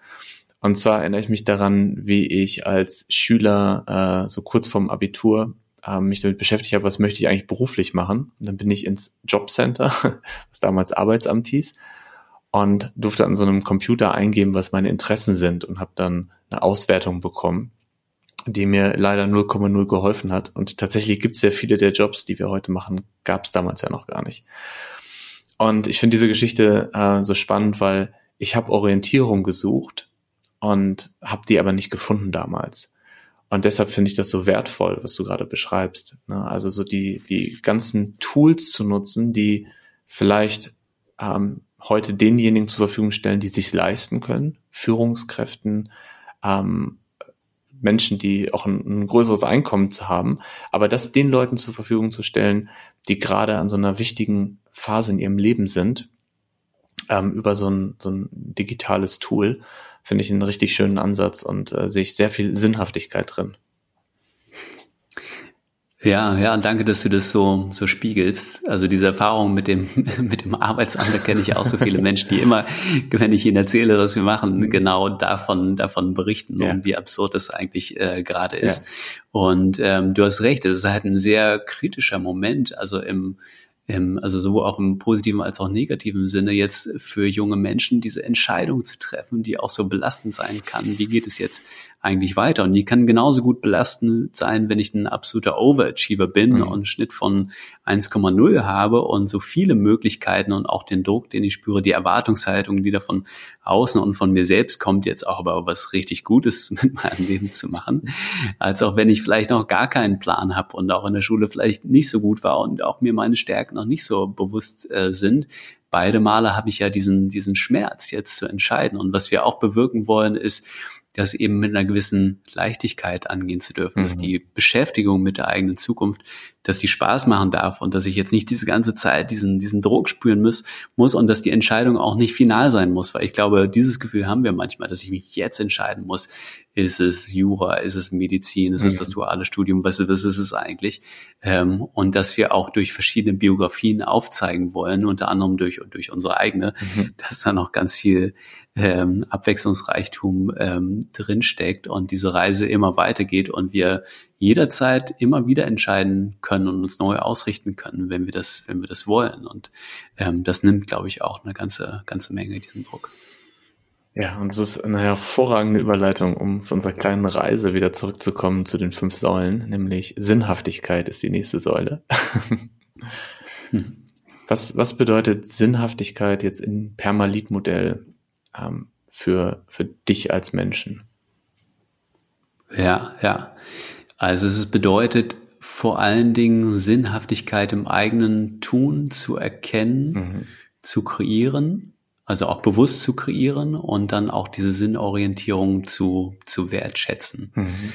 Und zwar erinnere ich mich daran, wie ich als Schüler äh, so kurz vorm Abitur äh, mich damit beschäftigt habe, was möchte ich eigentlich beruflich machen. Und dann bin ich ins Jobcenter, was damals Arbeitsamt hieß, und durfte an so einem Computer eingeben, was meine Interessen sind und habe dann eine Auswertung bekommen die mir leider 0,0 geholfen hat. Und tatsächlich gibt es sehr viele der Jobs, die wir heute machen, gab es damals ja noch gar nicht. Und ich finde diese Geschichte äh, so spannend, weil ich habe Orientierung gesucht und habe die aber nicht gefunden damals. Und deshalb finde ich das so wertvoll, was du gerade beschreibst. Ne? Also so die, die ganzen Tools zu nutzen, die vielleicht ähm, heute denjenigen zur Verfügung stellen, die sich leisten können, Führungskräften, ähm, Menschen, die auch ein, ein größeres Einkommen haben, aber das den Leuten zur Verfügung zu stellen, die gerade an so einer wichtigen Phase in ihrem Leben sind, ähm, über so ein, so ein digitales Tool, finde ich einen richtig schönen Ansatz und äh, sehe ich sehr viel Sinnhaftigkeit drin. Ja, ja, danke, dass du das so, so spiegelst. Also diese Erfahrung mit dem, mit dem Arbeitsamt, da kenne ich auch so viele Menschen, die immer, wenn ich ihnen erzähle, was wir machen, genau davon, davon berichten ja. und wie absurd das eigentlich äh, gerade ist. Ja. Und ähm, du hast recht, es ist halt ein sehr kritischer Moment, also im, ähm, also sowohl auch im positiven als auch negativen Sinne jetzt für junge Menschen diese Entscheidung zu treffen, die auch so belastend sein kann. Wie geht es jetzt eigentlich weiter? Und die kann genauso gut belastend sein, wenn ich ein absoluter Overachiever bin mhm. und einen Schnitt von 1,0 habe und so viele Möglichkeiten und auch den Druck, den ich spüre, die Erwartungshaltung, die da von außen und von mir selbst kommt, jetzt auch aber was richtig Gutes mit meinem Leben zu machen, als auch wenn ich vielleicht noch gar keinen Plan habe und auch in der Schule vielleicht nicht so gut war und auch mir meine Stärken noch nicht so bewusst äh, sind, beide Male habe ich ja diesen, diesen Schmerz jetzt zu entscheiden. Und was wir auch bewirken wollen, ist, das eben mit einer gewissen Leichtigkeit angehen zu dürfen, mhm. dass die Beschäftigung mit der eigenen Zukunft, dass die Spaß machen darf und dass ich jetzt nicht diese ganze Zeit diesen, diesen Druck spüren muss, muss und dass die Entscheidung auch nicht final sein muss, weil ich glaube, dieses Gefühl haben wir manchmal, dass ich mich jetzt entscheiden muss, ist es Jura, ist es Medizin, ist mhm. es das duale Studium, was, was ist es eigentlich? Ähm, und dass wir auch durch verschiedene Biografien aufzeigen wollen, unter anderem durch, durch unsere eigene, mhm. dass da noch ganz viel ähm, Abwechslungsreichtum ähm, drinsteckt und diese Reise immer weitergeht und wir jederzeit immer wieder entscheiden können und uns neu ausrichten können, wenn wir das, wenn wir das wollen. Und ähm, das nimmt, glaube ich, auch eine ganze, ganze Menge diesen Druck. Ja, und es ist eine hervorragende Überleitung, um für unsere kleine Reise wieder zurückzukommen zu den fünf Säulen, nämlich Sinnhaftigkeit ist die nächste Säule. hm. Was, was bedeutet Sinnhaftigkeit jetzt im Permalit-Modell ähm, für, für dich als Menschen? Ja, ja. Also es bedeutet vor allen Dingen Sinnhaftigkeit im eigenen Tun zu erkennen, mhm. zu kreieren, also auch bewusst zu kreieren und dann auch diese Sinnorientierung zu, zu wertschätzen. Mhm.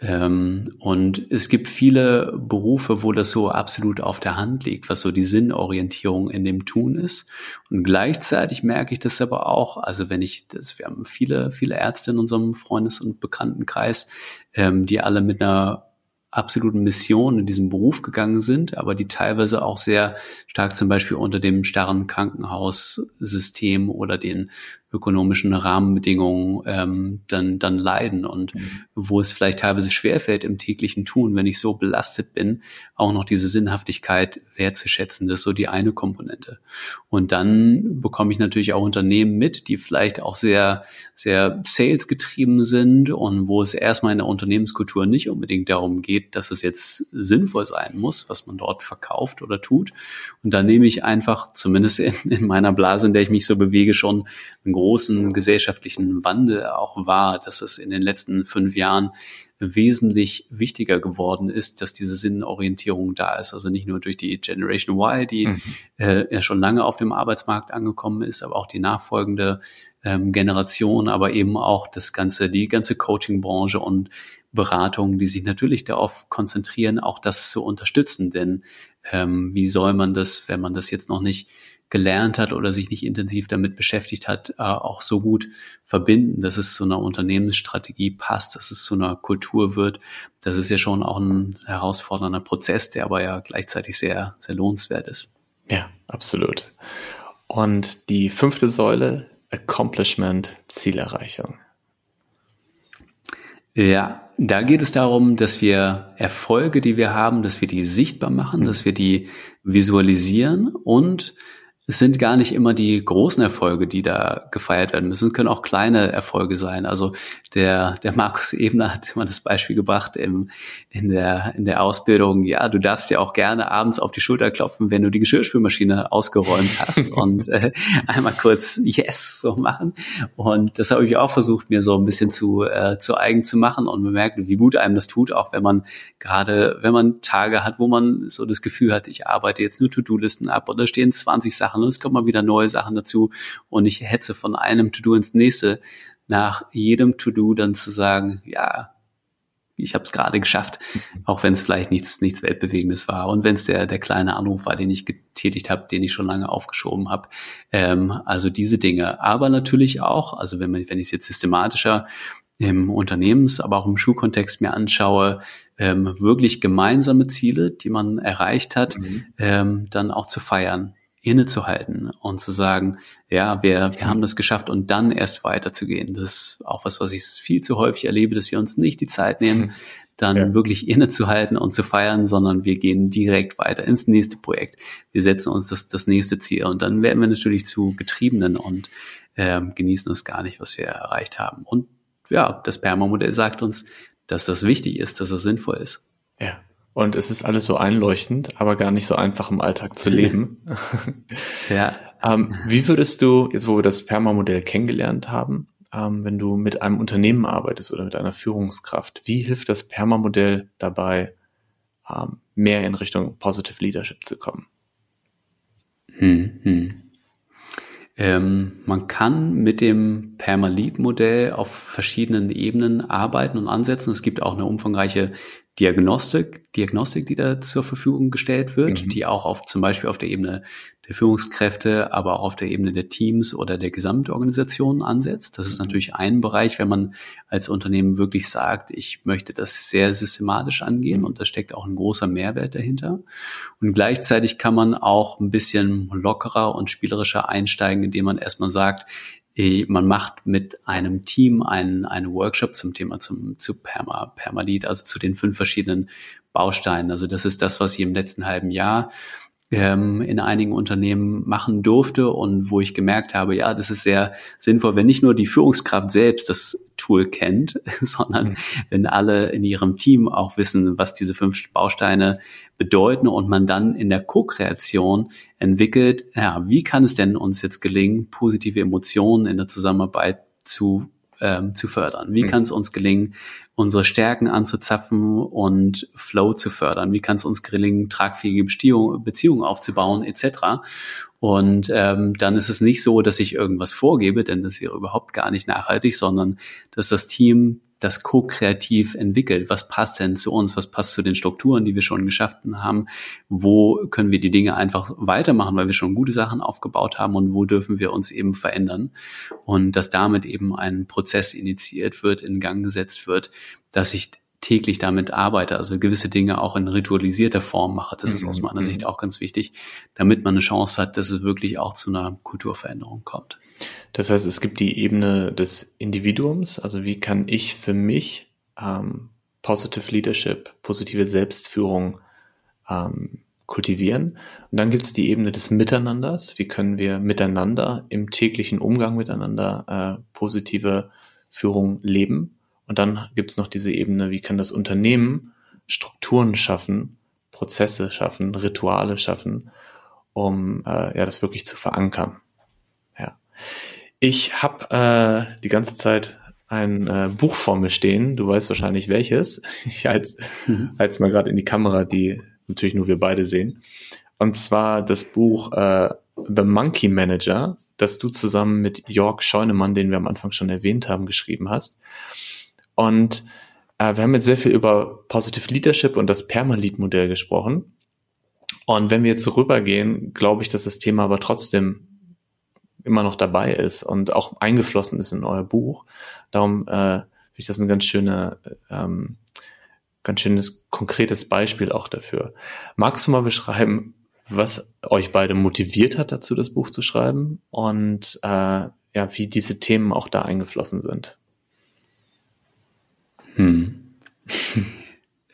Ähm, und es gibt viele Berufe, wo das so absolut auf der Hand liegt, was so die Sinnorientierung in dem Tun ist. Und gleichzeitig merke ich das aber auch, also wenn ich das, wir haben viele, viele Ärzte in unserem Freundes- und Bekanntenkreis, ähm, die alle mit einer absoluten Mission in diesem Beruf gegangen sind, aber die teilweise auch sehr stark zum Beispiel unter dem starren Krankenhaussystem oder den ökonomischen Rahmenbedingungen ähm, dann, dann leiden und mhm. wo es vielleicht teilweise schwerfällt im täglichen Tun, wenn ich so belastet bin, auch noch diese Sinnhaftigkeit wertzuschätzen. Das ist so die eine Komponente. Und dann bekomme ich natürlich auch Unternehmen mit, die vielleicht auch sehr, sehr salesgetrieben sind und wo es erstmal in der Unternehmenskultur nicht unbedingt darum geht, dass es jetzt sinnvoll sein muss, was man dort verkauft oder tut. Und da nehme ich einfach, zumindest in, in meiner Blase, in der ich mich so bewege, schon einen großen gesellschaftlichen Wandel auch wahr, dass es in den letzten fünf Jahren wesentlich wichtiger geworden ist, dass diese Sinnorientierung da ist. Also nicht nur durch die Generation Y, die mhm. äh, ja schon lange auf dem Arbeitsmarkt angekommen ist, aber auch die nachfolgende ähm, Generation, aber eben auch das ganze, die ganze Coaching-Branche und Beratung, die sich natürlich darauf konzentrieren, auch das zu unterstützen. Denn ähm, wie soll man das, wenn man das jetzt noch nicht gelernt hat oder sich nicht intensiv damit beschäftigt hat, äh, auch so gut verbinden, dass es zu einer Unternehmensstrategie passt, dass es zu einer Kultur wird. Das ist ja schon auch ein herausfordernder Prozess, der aber ja gleichzeitig sehr, sehr lohnenswert ist. Ja, absolut. Und die fünfte Säule, Accomplishment, Zielerreichung. Ja, da geht es darum, dass wir Erfolge, die wir haben, dass wir die sichtbar machen, dass wir die visualisieren und es sind gar nicht immer die großen Erfolge, die da gefeiert werden müssen. Es können auch kleine Erfolge sein. Also der, der Markus Ebner hat immer das Beispiel gebracht im, in, der, in der Ausbildung. Ja, du darfst dir auch gerne abends auf die Schulter klopfen, wenn du die Geschirrspülmaschine ausgeräumt hast und äh, einmal kurz Yes so machen. Und das habe ich auch versucht, mir so ein bisschen zu, äh, zu eigen zu machen und bemerkt, wie gut einem das tut, auch wenn man gerade, wenn man Tage hat, wo man so das Gefühl hat, ich arbeite jetzt nur To-Do-Listen ab und da stehen 20 Sachen Sachen und es kommen mal wieder neue Sachen dazu und ich hetze von einem To-Do ins nächste, nach jedem To-Do dann zu sagen, ja, ich habe es gerade geschafft, auch wenn es vielleicht nichts, nichts Weltbewegendes war und wenn es der, der kleine Anruf war, den ich getätigt habe, den ich schon lange aufgeschoben habe. Ähm, also diese Dinge. Aber natürlich auch, also wenn, man, wenn ich es jetzt systematischer im Unternehmens-, aber auch im Schulkontext mir anschaue, ähm, wirklich gemeinsame Ziele, die man erreicht hat, mhm. ähm, dann auch zu feiern innezuhalten und zu sagen, ja, wir, wir haben das geschafft und dann erst weiterzugehen. Das ist auch was, was ich viel zu häufig erlebe, dass wir uns nicht die Zeit nehmen, dann ja. wirklich innezuhalten und zu feiern, sondern wir gehen direkt weiter ins nächste Projekt. Wir setzen uns das, das nächste Ziel und dann werden wir natürlich zu Getriebenen und ähm, genießen es gar nicht, was wir erreicht haben. Und ja, das Perma-Modell sagt uns, dass das wichtig ist, dass es sinnvoll ist. Ja. Und es ist alles so einleuchtend, aber gar nicht so einfach im Alltag zu leben. ja. ähm, wie würdest du, jetzt wo wir das Perma-Modell kennengelernt haben, ähm, wenn du mit einem Unternehmen arbeitest oder mit einer Führungskraft, wie hilft das Perma-Modell dabei, ähm, mehr in Richtung Positive Leadership zu kommen? Hm, hm. Ähm, man kann mit dem Perma-Lead-Modell auf verschiedenen Ebenen arbeiten und ansetzen. Es gibt auch eine umfangreiche Diagnostik, Diagnostik, die da zur Verfügung gestellt wird, mhm. die auch auf zum Beispiel auf der Ebene der Führungskräfte, aber auch auf der Ebene der Teams oder der Gesamtorganisation ansetzt. Das ist mhm. natürlich ein Bereich, wenn man als Unternehmen wirklich sagt, ich möchte das sehr systematisch angehen und da steckt auch ein großer Mehrwert dahinter. Und gleichzeitig kann man auch ein bisschen lockerer und spielerischer einsteigen, indem man erstmal sagt, man macht mit einem Team einen, einen Workshop zum Thema zum, zu Perma, Permalit, also zu den fünf verschiedenen Bausteinen. Also das ist das, was ich im letzten halben Jahr ähm, in einigen Unternehmen machen durfte und wo ich gemerkt habe, ja, das ist sehr sinnvoll, wenn nicht nur die Führungskraft selbst das Tool kennt, sondern mhm. wenn alle in ihrem Team auch wissen, was diese fünf Bausteine bedeuten und man dann in der Co-Kreation entwickelt, ja, wie kann es denn uns jetzt gelingen, positive Emotionen in der Zusammenarbeit zu ähm, zu fördern? Wie mhm. kann es uns gelingen, unsere Stärken anzuzapfen und Flow zu fördern? Wie kann es uns gelingen, tragfähige Beziehungen, Beziehungen aufzubauen, etc.? Und ähm, dann ist es nicht so, dass ich irgendwas vorgebe, denn das wäre überhaupt gar nicht nachhaltig, sondern dass das Team das ko-kreativ entwickelt. Was passt denn zu uns? Was passt zu den Strukturen, die wir schon geschaffen haben? Wo können wir die Dinge einfach weitermachen, weil wir schon gute Sachen aufgebaut haben und wo dürfen wir uns eben verändern? Und dass damit eben ein Prozess initiiert wird, in Gang gesetzt wird, dass ich täglich damit arbeite, also gewisse Dinge auch in ritualisierter Form mache. Das ist aus mhm, meiner Sicht mhm. auch ganz wichtig, damit man eine Chance hat, dass es wirklich auch zu einer Kulturveränderung kommt. Das heißt, es gibt die Ebene des Individuums, also wie kann ich für mich ähm, Positive Leadership, positive Selbstführung ähm, kultivieren. Und dann gibt es die Ebene des Miteinanders. Wie können wir miteinander im täglichen Umgang miteinander äh, positive Führung leben? Und dann gibt es noch diese Ebene, wie kann das Unternehmen Strukturen schaffen, Prozesse schaffen, Rituale schaffen, um äh, ja das wirklich zu verankern. Ich habe äh, die ganze Zeit ein äh, Buch vor mir stehen. Du weißt wahrscheinlich welches. Ich halte mhm. es mal gerade in die Kamera, die natürlich nur wir beide sehen. Und zwar das Buch äh, The Monkey Manager, das du zusammen mit Jörg Scheunemann, den wir am Anfang schon erwähnt haben, geschrieben hast. Und äh, wir haben jetzt sehr viel über Positive Leadership und das Permalit-Modell gesprochen. Und wenn wir jetzt rübergehen, glaube ich, dass das Thema aber trotzdem immer noch dabei ist und auch eingeflossen ist in euer Buch. Darum äh, finde ich das ein ganz schöner, ähm, ganz schönes konkretes Beispiel auch dafür. Magst du mal beschreiben, was euch beide motiviert hat dazu, das Buch zu schreiben und äh, ja, wie diese Themen auch da eingeflossen sind? Hm.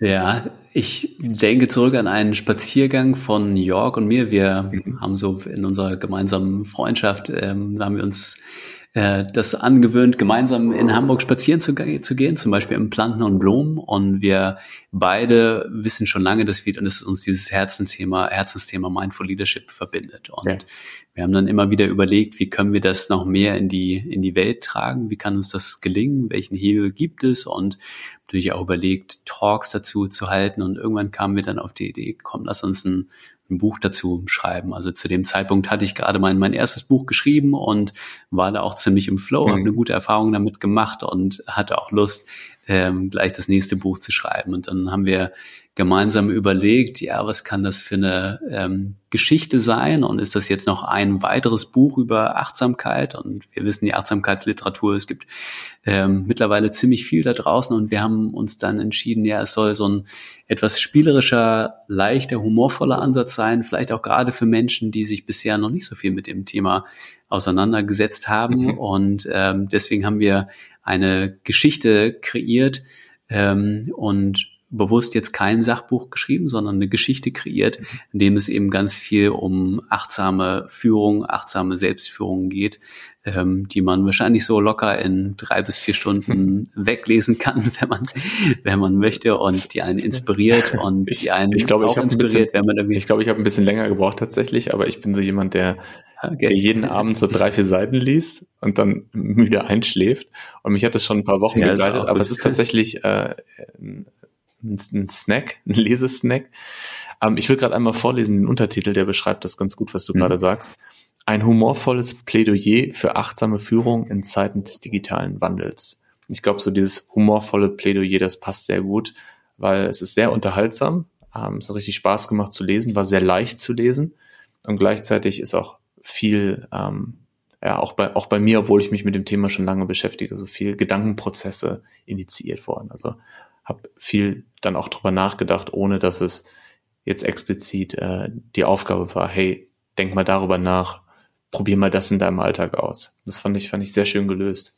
Ja, ich denke zurück an einen Spaziergang von York und mir. Wir mhm. haben so in unserer gemeinsamen Freundschaft, ähm, da haben wir uns äh, das angewöhnt, gemeinsam in Hamburg spazieren zu, zu, gehen, zum Beispiel im Planten und Blumen. Und wir beide wissen schon lange, dass, wir, dass uns dieses Herzensthema, Herzensthema Mindful Leadership verbindet. Und ja. wir haben dann immer wieder überlegt, wie können wir das noch mehr in die, in die Welt tragen? Wie kann uns das gelingen? Welchen Hebel gibt es? Und natürlich auch überlegt, Talks dazu zu halten. Und irgendwann kamen wir dann auf die Idee, komm, lass uns ein ein Buch dazu schreiben. Also zu dem Zeitpunkt hatte ich gerade mein, mein erstes Buch geschrieben und war da auch ziemlich im Flow, mhm. habe eine gute Erfahrung damit gemacht und hatte auch Lust, ähm, gleich das nächste Buch zu schreiben. Und dann haben wir gemeinsam überlegt, ja, was kann das für eine ähm, Geschichte sein und ist das jetzt noch ein weiteres Buch über Achtsamkeit? Und wir wissen, die Achtsamkeitsliteratur, es gibt ähm, mittlerweile ziemlich viel da draußen und wir haben uns dann entschieden, ja, es soll so ein etwas spielerischer, leichter, humorvoller Ansatz sein, vielleicht auch gerade für Menschen, die sich bisher noch nicht so viel mit dem Thema auseinandergesetzt haben. Mhm. Und ähm, deswegen haben wir eine Geschichte kreiert ähm, und bewusst jetzt kein Sachbuch geschrieben, sondern eine Geschichte kreiert, in dem es eben ganz viel um achtsame Führung, achtsame Selbstführung geht, ähm, die man wahrscheinlich so locker in drei bis vier Stunden weglesen kann, wenn man, wenn man möchte und die einen inspiriert und ich, die einen ich glaube, auch inspiriert, bisschen, wenn man irgendwie. Ich glaube, ich habe ein bisschen länger gebraucht tatsächlich, aber ich bin so jemand, der, okay. der jeden Abend so drei, vier Seiten liest und dann müde einschläft. Und mich hat das schon ein paar Wochen ja, begleitet, aber es ist tatsächlich äh, ein Snack, ein Lesesnack. Ähm, ich will gerade einmal vorlesen den Untertitel, der beschreibt das ganz gut, was du mhm. gerade sagst. Ein humorvolles Plädoyer für achtsame Führung in Zeiten des digitalen Wandels. Ich glaube, so dieses humorvolle Plädoyer, das passt sehr gut, weil es ist sehr unterhaltsam. Ähm, es hat richtig Spaß gemacht zu lesen, war sehr leicht zu lesen und gleichzeitig ist auch viel, ähm, ja, auch bei, auch bei mir, obwohl ich mich mit dem Thema schon lange beschäftige, so viel Gedankenprozesse initiiert worden. Also habe viel dann auch drüber nachgedacht, ohne dass es jetzt explizit äh, die Aufgabe war, hey, denk mal darüber nach, probier mal das in deinem Alltag aus. Das fand ich, fand ich sehr schön gelöst.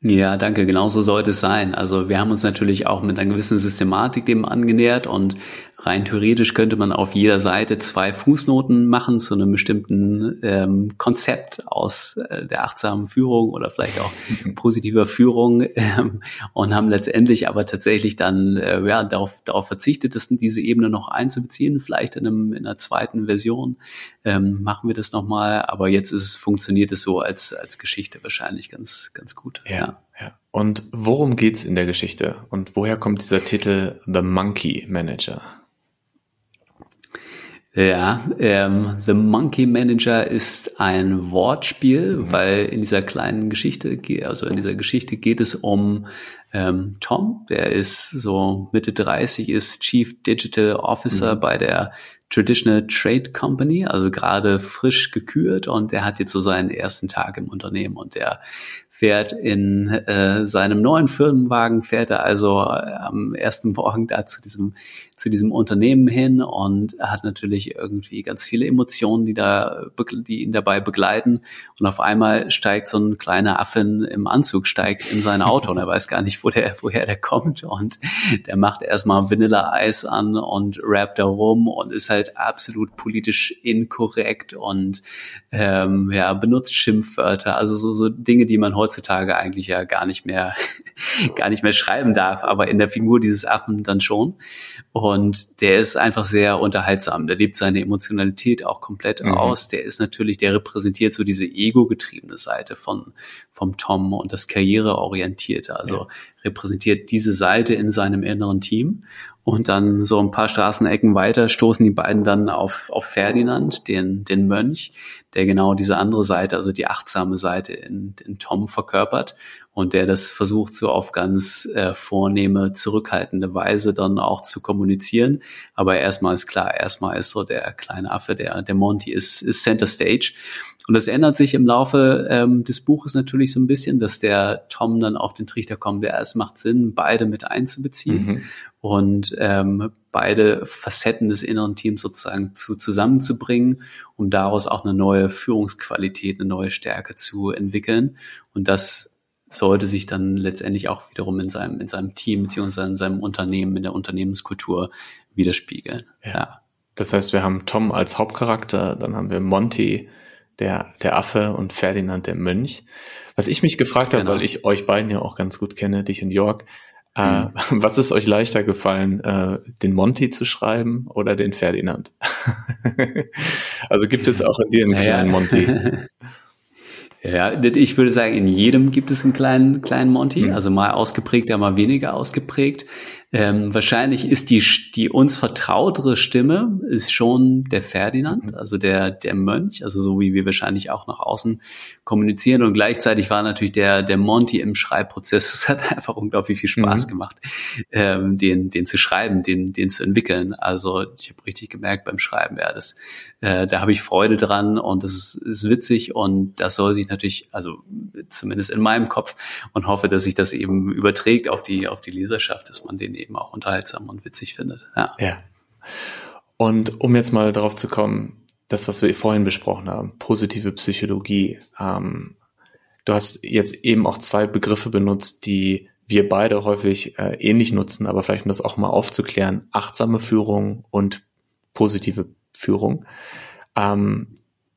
Ja, danke. Genauso sollte es sein. Also wir haben uns natürlich auch mit einer gewissen Systematik dem angenähert und rein theoretisch könnte man auf jeder Seite zwei Fußnoten machen zu einem bestimmten ähm, Konzept aus äh, der achtsamen Führung oder vielleicht auch positiver Führung ähm, und haben letztendlich aber tatsächlich dann äh, ja, darauf, darauf verzichtet, das, diese Ebene noch einzubeziehen. Vielleicht in, einem, in einer zweiten Version ähm, machen wir das nochmal, aber jetzt ist funktioniert es so als, als Geschichte wahrscheinlich ganz, ganz gut. Ja. ja. Ja. Und worum geht's in der Geschichte? Und woher kommt dieser Titel The Monkey Manager? Ja, ähm, The Monkey Manager ist ein Wortspiel, mhm. weil in dieser kleinen Geschichte, also in dieser Geschichte geht es um ähm, Tom, der ist so Mitte 30, ist Chief Digital Officer mhm. bei der Traditional Trade Company, also gerade frisch gekürt und der hat jetzt so seinen ersten Tag im Unternehmen und der fährt in äh, seinem neuen Firmenwagen, fährt er also äh, am ersten Morgen da zu diesem, zu diesem Unternehmen hin und hat natürlich irgendwie ganz viele Emotionen, die da, die ihn dabei begleiten. Und auf einmal steigt so ein kleiner Affen im Anzug, steigt in sein Auto und er weiß gar nicht, wo der, woher der kommt. Und der macht erstmal Vanilla-Eis an und rappt da rum und ist halt absolut politisch inkorrekt und ähm, ja, benutzt Schimpfwörter, also so, so Dinge, die man heutzutage eigentlich ja gar nicht mehr, gar nicht mehr schreiben darf, aber in der Figur dieses Affen dann schon. Und der ist einfach sehr unterhaltsam. Der lebt seine Emotionalität auch komplett mhm. aus. Der ist natürlich, der repräsentiert so diese ego-getriebene Seite von, vom Tom und das Karriereorientierte. Also ja. repräsentiert diese Seite in seinem inneren Team. Und dann so ein paar Straßenecken weiter stoßen die beiden dann auf, auf Ferdinand, den, den Mönch, der genau diese andere Seite, also die achtsame Seite in, in Tom verkörpert und der das versucht, so auf ganz äh, vornehme, zurückhaltende Weise dann auch zu kommunizieren. Aber erstmal ist klar, erstmal ist so der kleine Affe, der, der Monty ist, ist Center Stage. Und das ändert sich im Laufe ähm, des Buches natürlich so ein bisschen, dass der Tom dann auf den Trichter kommt, ja, es macht Sinn, beide mit einzubeziehen mhm. und ähm, beide Facetten des inneren Teams sozusagen zu, zusammenzubringen, um daraus auch eine neue Führungsqualität, eine neue Stärke zu entwickeln. Und das sollte sich dann letztendlich auch wiederum in seinem, in seinem Team beziehungsweise in seinem Unternehmen, in der Unternehmenskultur widerspiegeln. Ja. ja. Das heißt, wir haben Tom als Hauptcharakter, dann haben wir Monty der, der Affe und Ferdinand der Mönch. Was ich mich gefragt habe, genau. weil ich euch beiden ja auch ganz gut kenne, dich und Jörg, äh, mhm. was ist euch leichter gefallen, äh, den Monty zu schreiben oder den Ferdinand? also gibt es auch in dir einen naja. kleinen Monty? Ja, ich würde sagen, in jedem gibt es einen kleinen, kleinen Monty, mhm. also mal ausgeprägter, mal weniger ausgeprägt. Ähm, wahrscheinlich ist die, die uns vertrautere Stimme ist schon der Ferdinand, mhm. also der, der Mönch, also so wie wir wahrscheinlich auch nach außen kommunizieren. Und gleichzeitig war natürlich der, der Monty im Schreibprozess. Es hat einfach unglaublich viel Spaß mhm. gemacht, ähm, den, den zu schreiben, den, den zu entwickeln. Also ich habe richtig gemerkt beim Schreiben, ja, das, äh, da habe ich Freude dran und das ist, ist witzig und das soll sich natürlich, also zumindest in meinem Kopf und hoffe, dass sich das eben überträgt auf die, auf die Leserschaft, dass man den eben auch unterhaltsam und witzig findet. Ja. ja. Und um jetzt mal darauf zu kommen, das, was wir vorhin besprochen haben, positive Psychologie. Ähm, du hast jetzt eben auch zwei Begriffe benutzt, die wir beide häufig äh, ähnlich nutzen, aber vielleicht um das auch mal aufzuklären, achtsame Führung und positive Führung. Ähm,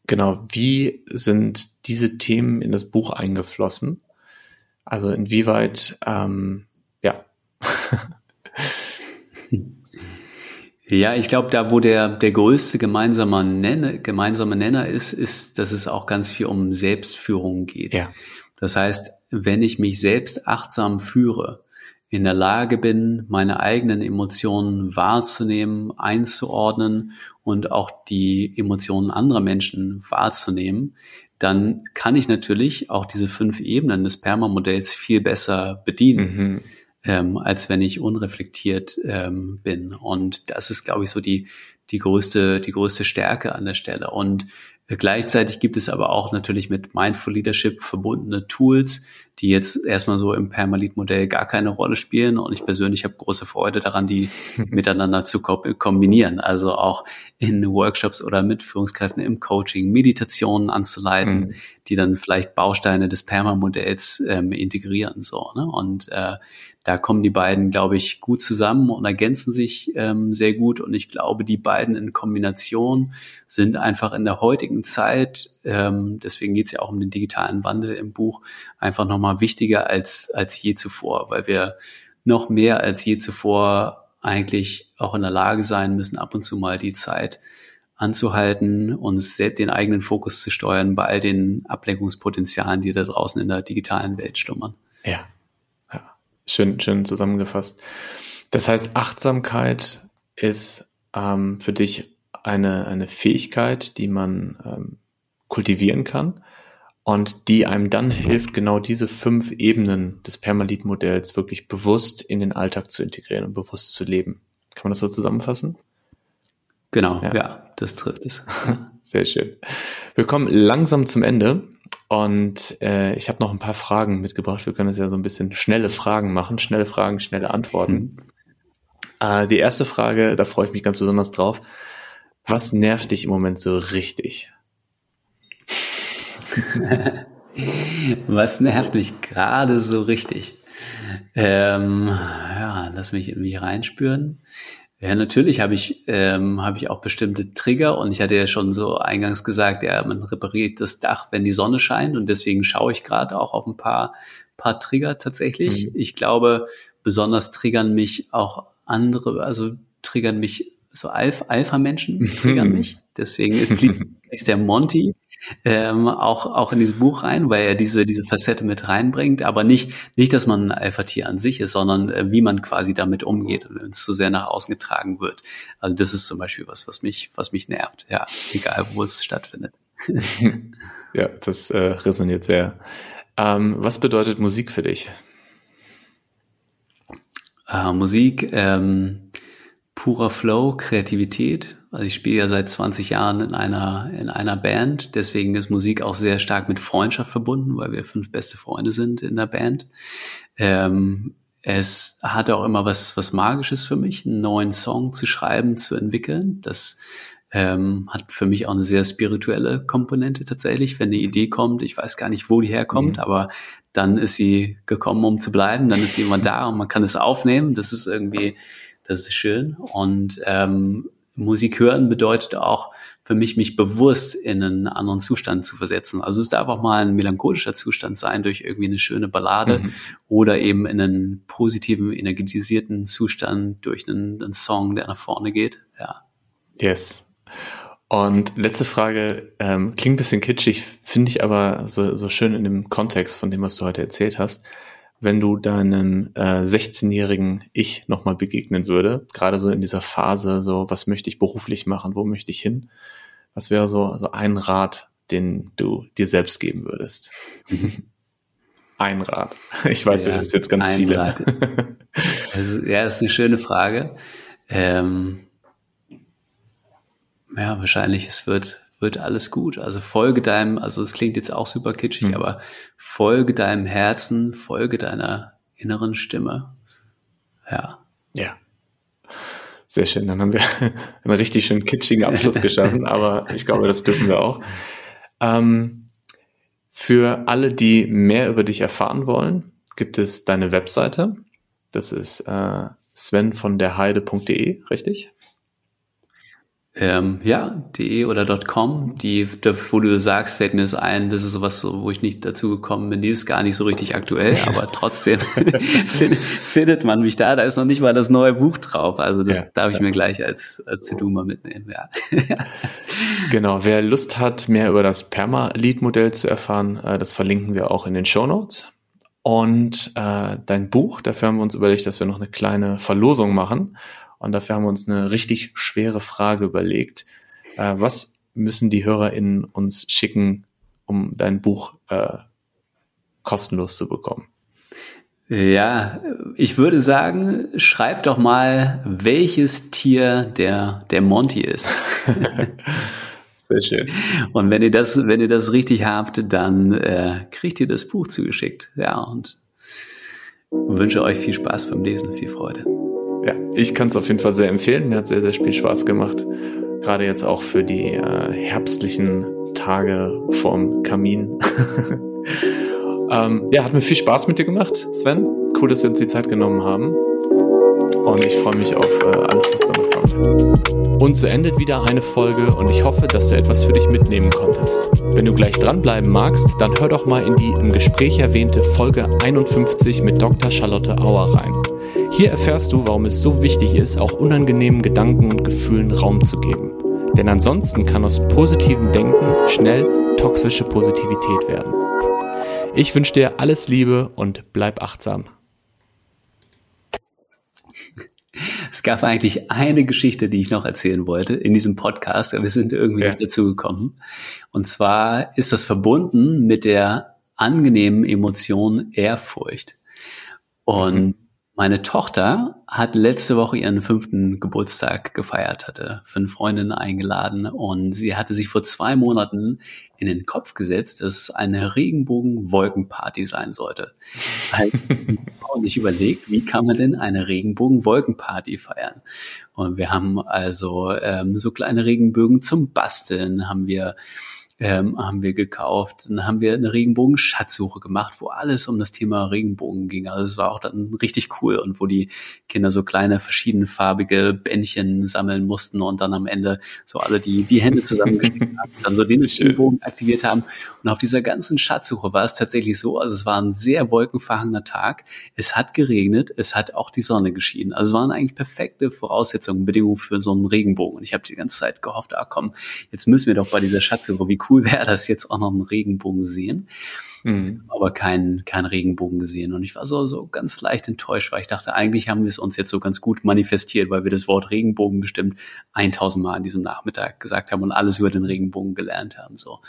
genau, wie sind diese Themen in das Buch eingeflossen? Also inwieweit, ähm, ja. Ja, ich glaube, da wo der, der größte gemeinsame Nenner, gemeinsame Nenner ist, ist, dass es auch ganz viel um Selbstführung geht. Ja. Das heißt, wenn ich mich selbst achtsam führe, in der Lage bin, meine eigenen Emotionen wahrzunehmen, einzuordnen und auch die Emotionen anderer Menschen wahrzunehmen, dann kann ich natürlich auch diese fünf Ebenen des Perma-Modells viel besser bedienen. Mhm ähm, als wenn ich unreflektiert ähm, bin. Und das ist, glaube ich, so die, die größte, die größte Stärke an der Stelle. Und gleichzeitig gibt es aber auch natürlich mit Mindful Leadership verbundene Tools, die jetzt erstmal so im Permalit-Modell gar keine Rolle spielen. Und ich persönlich habe große Freude daran, die miteinander zu kombinieren. Also auch in Workshops oder mit Führungskräften im Coaching Meditationen anzuleiten, mhm. die dann vielleicht Bausteine des Perma-Modells ähm, integrieren. So, ne? Und äh, da kommen die beiden, glaube ich, gut zusammen und ergänzen sich ähm, sehr gut. Und ich glaube, die beiden in Kombination sind einfach in der heutigen Zeit, ähm, deswegen geht es ja auch um den digitalen Wandel im Buch, einfach nochmal wichtiger als, als je zuvor, weil wir noch mehr als je zuvor eigentlich auch in der Lage sein müssen, ab und zu mal die Zeit anzuhalten, uns selbst den eigenen Fokus zu steuern bei all den Ablenkungspotenzialen, die da draußen in der digitalen Welt schlummern. Ja, Schön, schön zusammengefasst. Das heißt, Achtsamkeit ist ähm, für dich eine, eine Fähigkeit, die man ähm, kultivieren kann und die einem dann hilft, genau diese fünf Ebenen des Permalit-Modells wirklich bewusst in den Alltag zu integrieren und bewusst zu leben. Kann man das so zusammenfassen? Genau, ja, ja das trifft es. Sehr schön. Wir kommen langsam zum Ende. Und äh, ich habe noch ein paar Fragen mitgebracht. Wir können jetzt ja so ein bisschen schnelle Fragen machen. Schnelle Fragen, schnelle Antworten. Mhm. Äh, die erste Frage, da freue ich mich ganz besonders drauf. Was nervt dich im Moment so richtig? Was nervt mich gerade so richtig? Ähm, ja, lass mich irgendwie reinspüren. Ja, natürlich habe ich, ähm, habe ich auch bestimmte Trigger und ich hatte ja schon so eingangs gesagt, ja, man repariert das Dach, wenn die Sonne scheint und deswegen schaue ich gerade auch auf ein paar, paar Trigger tatsächlich. Mhm. Ich glaube, besonders triggern mich auch andere, also triggern mich so Alpha-Menschen triggern mhm. mich. Deswegen ist der Monty ähm, auch, auch in dieses Buch rein, weil er diese, diese Facette mit reinbringt, aber nicht, nicht, dass man ein Alpha-Tier an sich ist, sondern äh, wie man quasi damit umgeht, wenn es zu sehr nach außen getragen wird. Also das ist zum Beispiel was, was mich, was mich nervt, ja, egal wo es stattfindet. ja, das äh, resoniert sehr. Ähm, was bedeutet Musik für dich? Äh, Musik, ähm, purer Flow, Kreativität. Also ich spiele ja seit 20 Jahren in einer, in einer Band. Deswegen ist Musik auch sehr stark mit Freundschaft verbunden, weil wir fünf beste Freunde sind in der Band. Ähm, es hatte auch immer was, was Magisches für mich, einen neuen Song zu schreiben, zu entwickeln. Das ähm, hat für mich auch eine sehr spirituelle Komponente tatsächlich. Wenn eine Idee kommt, ich weiß gar nicht, wo die herkommt, mhm. aber dann ist sie gekommen, um zu bleiben, dann ist sie immer da und man kann es aufnehmen. Das ist irgendwie das ist schön. Und ähm, Musik hören bedeutet auch für mich, mich bewusst in einen anderen Zustand zu versetzen. Also es darf auch mal ein melancholischer Zustand sein durch irgendwie eine schöne Ballade mhm. oder eben in einen positiven, energetisierten Zustand durch einen, einen Song, der nach vorne geht. Ja. Yes. Und letzte Frage, ähm, klingt ein bisschen kitschig, finde ich aber so, so schön in dem Kontext von dem, was du heute erzählt hast wenn du deinem äh, 16-jährigen Ich nochmal begegnen würde, gerade so in dieser Phase, so was möchte ich beruflich machen, wo möchte ich hin? Was wäre so, so ein Rat, den du dir selbst geben würdest? ein Rat. Ich weiß, ja, du hast jetzt ganz viele. Rat. Also, ja, ist eine schöne Frage. Ähm, ja, wahrscheinlich, es wird wird alles gut. Also folge deinem, also es klingt jetzt auch super kitschig, mhm. aber folge deinem Herzen, folge deiner inneren Stimme. Ja. Ja. Sehr schön. Dann haben wir einen richtig schön kitschigen Abschluss geschaffen, aber ich glaube, das dürfen wir auch. Ähm, für alle, die mehr über dich erfahren wollen, gibt es deine Webseite. Das ist äh, svenvonderheide.de, richtig? Ähm, ja, de oder .com, die, wo du sagst, fällt mir das ein, das ist sowas, wo ich nicht dazu gekommen bin, die ist gar nicht so richtig aktuell, aber trotzdem findet man mich da, da ist noch nicht mal das neue Buch drauf, also das ja, darf ich ja. mir gleich als, als To-Do mal mitnehmen, ja. genau, wer Lust hat, mehr über das Perma-Lead-Modell zu erfahren, äh, das verlinken wir auch in den Show Notes. Und äh, dein Buch, dafür haben wir uns überlegt, dass wir noch eine kleine Verlosung machen. Und dafür haben wir uns eine richtig schwere Frage überlegt. Äh, was müssen die HörerInnen uns schicken, um dein Buch äh, kostenlos zu bekommen? Ja, ich würde sagen, schreib doch mal, welches Tier der, der Monty ist. Sehr schön. Und wenn ihr das, wenn ihr das richtig habt, dann äh, kriegt ihr das Buch zugeschickt. Ja, und wünsche euch viel Spaß beim Lesen, viel Freude. Ja, ich kann es auf jeden Fall sehr empfehlen. Mir hat sehr, sehr viel Spaß gemacht. Gerade jetzt auch für die äh, herbstlichen Tage vorm Kamin. ähm, ja, hat mir viel Spaß mit dir gemacht, Sven. Cool, dass wir uns die Zeit genommen haben. Und ich freue mich auf äh, alles, was da noch kommt. Und so endet wieder eine Folge und ich hoffe, dass du etwas für dich mitnehmen konntest. Wenn du gleich dranbleiben magst, dann hör doch mal in die im Gespräch erwähnte Folge 51 mit Dr. Charlotte Auer rein. Hier erfährst du, warum es so wichtig ist, auch unangenehmen Gedanken und Gefühlen Raum zu geben. Denn ansonsten kann aus positivem Denken schnell toxische Positivität werden. Ich wünsche dir alles Liebe und bleib achtsam. Es gab eigentlich eine Geschichte, die ich noch erzählen wollte in diesem Podcast, aber wir sind irgendwie ja. nicht dazu gekommen. Und zwar ist das verbunden mit der angenehmen Emotion Ehrfurcht. Und mhm. Meine Tochter hat letzte Woche ihren fünften Geburtstag gefeiert, hatte fünf Freundinnen eingeladen und sie hatte sich vor zwei Monaten in den Kopf gesetzt, dass es eine Regenbogen-Wolkenparty sein sollte. und ich überlegt, wie kann man denn eine Regenbogen-Wolkenparty feiern? Und wir haben also ähm, so kleine Regenbögen zum Basteln, haben wir ähm, haben wir gekauft. Dann haben wir eine Regenbogen-Schatzsuche gemacht, wo alles um das Thema Regenbogen ging. Also es war auch dann richtig cool und wo die Kinder so kleine verschiedenfarbige Bändchen sammeln mussten und dann am Ende so alle die, die Hände zusammengesteckt haben, dann so den Regenbogen aktiviert haben. Und auf dieser ganzen Schatzsuche war es tatsächlich so, also es war ein sehr wolkenverhangener Tag. Es hat geregnet, es hat auch die Sonne geschienen. Also es waren eigentlich perfekte Voraussetzungen, Bedingungen für so einen Regenbogen. Und ich habe die ganze Zeit gehofft, ah komm, jetzt müssen wir doch bei dieser Schatzsuche, wie cool wäre das jetzt auch noch einen Regenbogen sehen. Mhm. Aber keinen kein Regenbogen gesehen. Und ich war so, so ganz leicht enttäuscht, weil ich dachte, eigentlich haben wir es uns jetzt so ganz gut manifestiert, weil wir das Wort Regenbogen bestimmt 1000 Mal an diesem Nachmittag gesagt haben und alles über den Regenbogen gelernt haben. So.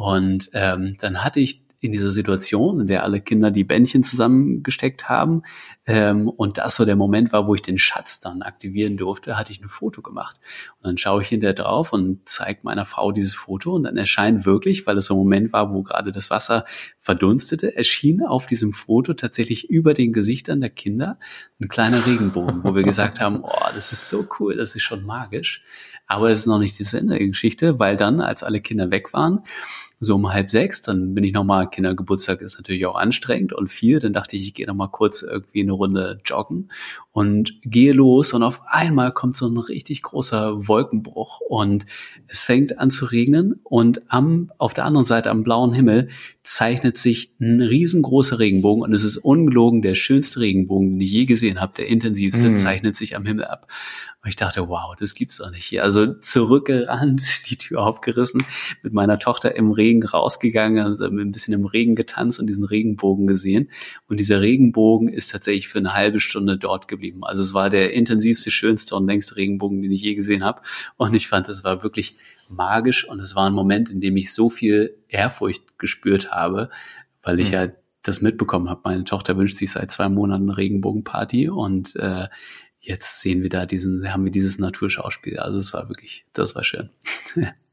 Und ähm, dann hatte ich in dieser Situation, in der alle Kinder die Bändchen zusammengesteckt haben. Ähm, und das so der Moment war, wo ich den Schatz dann aktivieren durfte, hatte ich ein Foto gemacht. Und dann schaue ich hinterher drauf und zeige meiner Frau dieses Foto und dann erscheint wirklich, weil es so ein Moment war, wo gerade das Wasser verdunstete, erschien auf diesem Foto tatsächlich über den Gesichtern der Kinder ein kleiner Regenbogen, wo wir gesagt haben, oh, das ist so cool, das ist schon magisch. Aber es ist noch nicht das Ende der Geschichte, weil dann, als alle Kinder weg waren, so um halb sechs, dann bin ich nochmal, Kindergeburtstag ist natürlich auch anstrengend und viel, dann dachte ich, ich gehe nochmal kurz irgendwie eine Runde joggen und gehe los und auf einmal kommt so ein richtig großer Wolkenbruch und es fängt an zu regnen und am, auf der anderen Seite am blauen Himmel zeichnet sich ein riesengroßer Regenbogen und es ist ungelogen der schönste Regenbogen, den ich je gesehen habe, der intensivste, mm. zeichnet sich am Himmel ab. Und ich dachte, wow, das gibt's doch nicht hier. Also zurückgerannt, die Tür aufgerissen, mit meiner Tochter im Regen rausgegangen, also ein bisschen im Regen getanzt und diesen Regenbogen gesehen. Und dieser Regenbogen ist tatsächlich für eine halbe Stunde dort geblieben. Also es war der intensivste, schönste und längste Regenbogen, den ich je gesehen habe. Und ich fand, es war wirklich magisch und es war ein Moment, in dem ich so viel Ehrfurcht gespürt habe, weil ich mhm. ja das mitbekommen habe. Meine Tochter wünscht sich seit zwei Monaten eine Regenbogenparty und äh, jetzt sehen wir da diesen, haben wir dieses Naturschauspiel. Also es war wirklich, das war schön.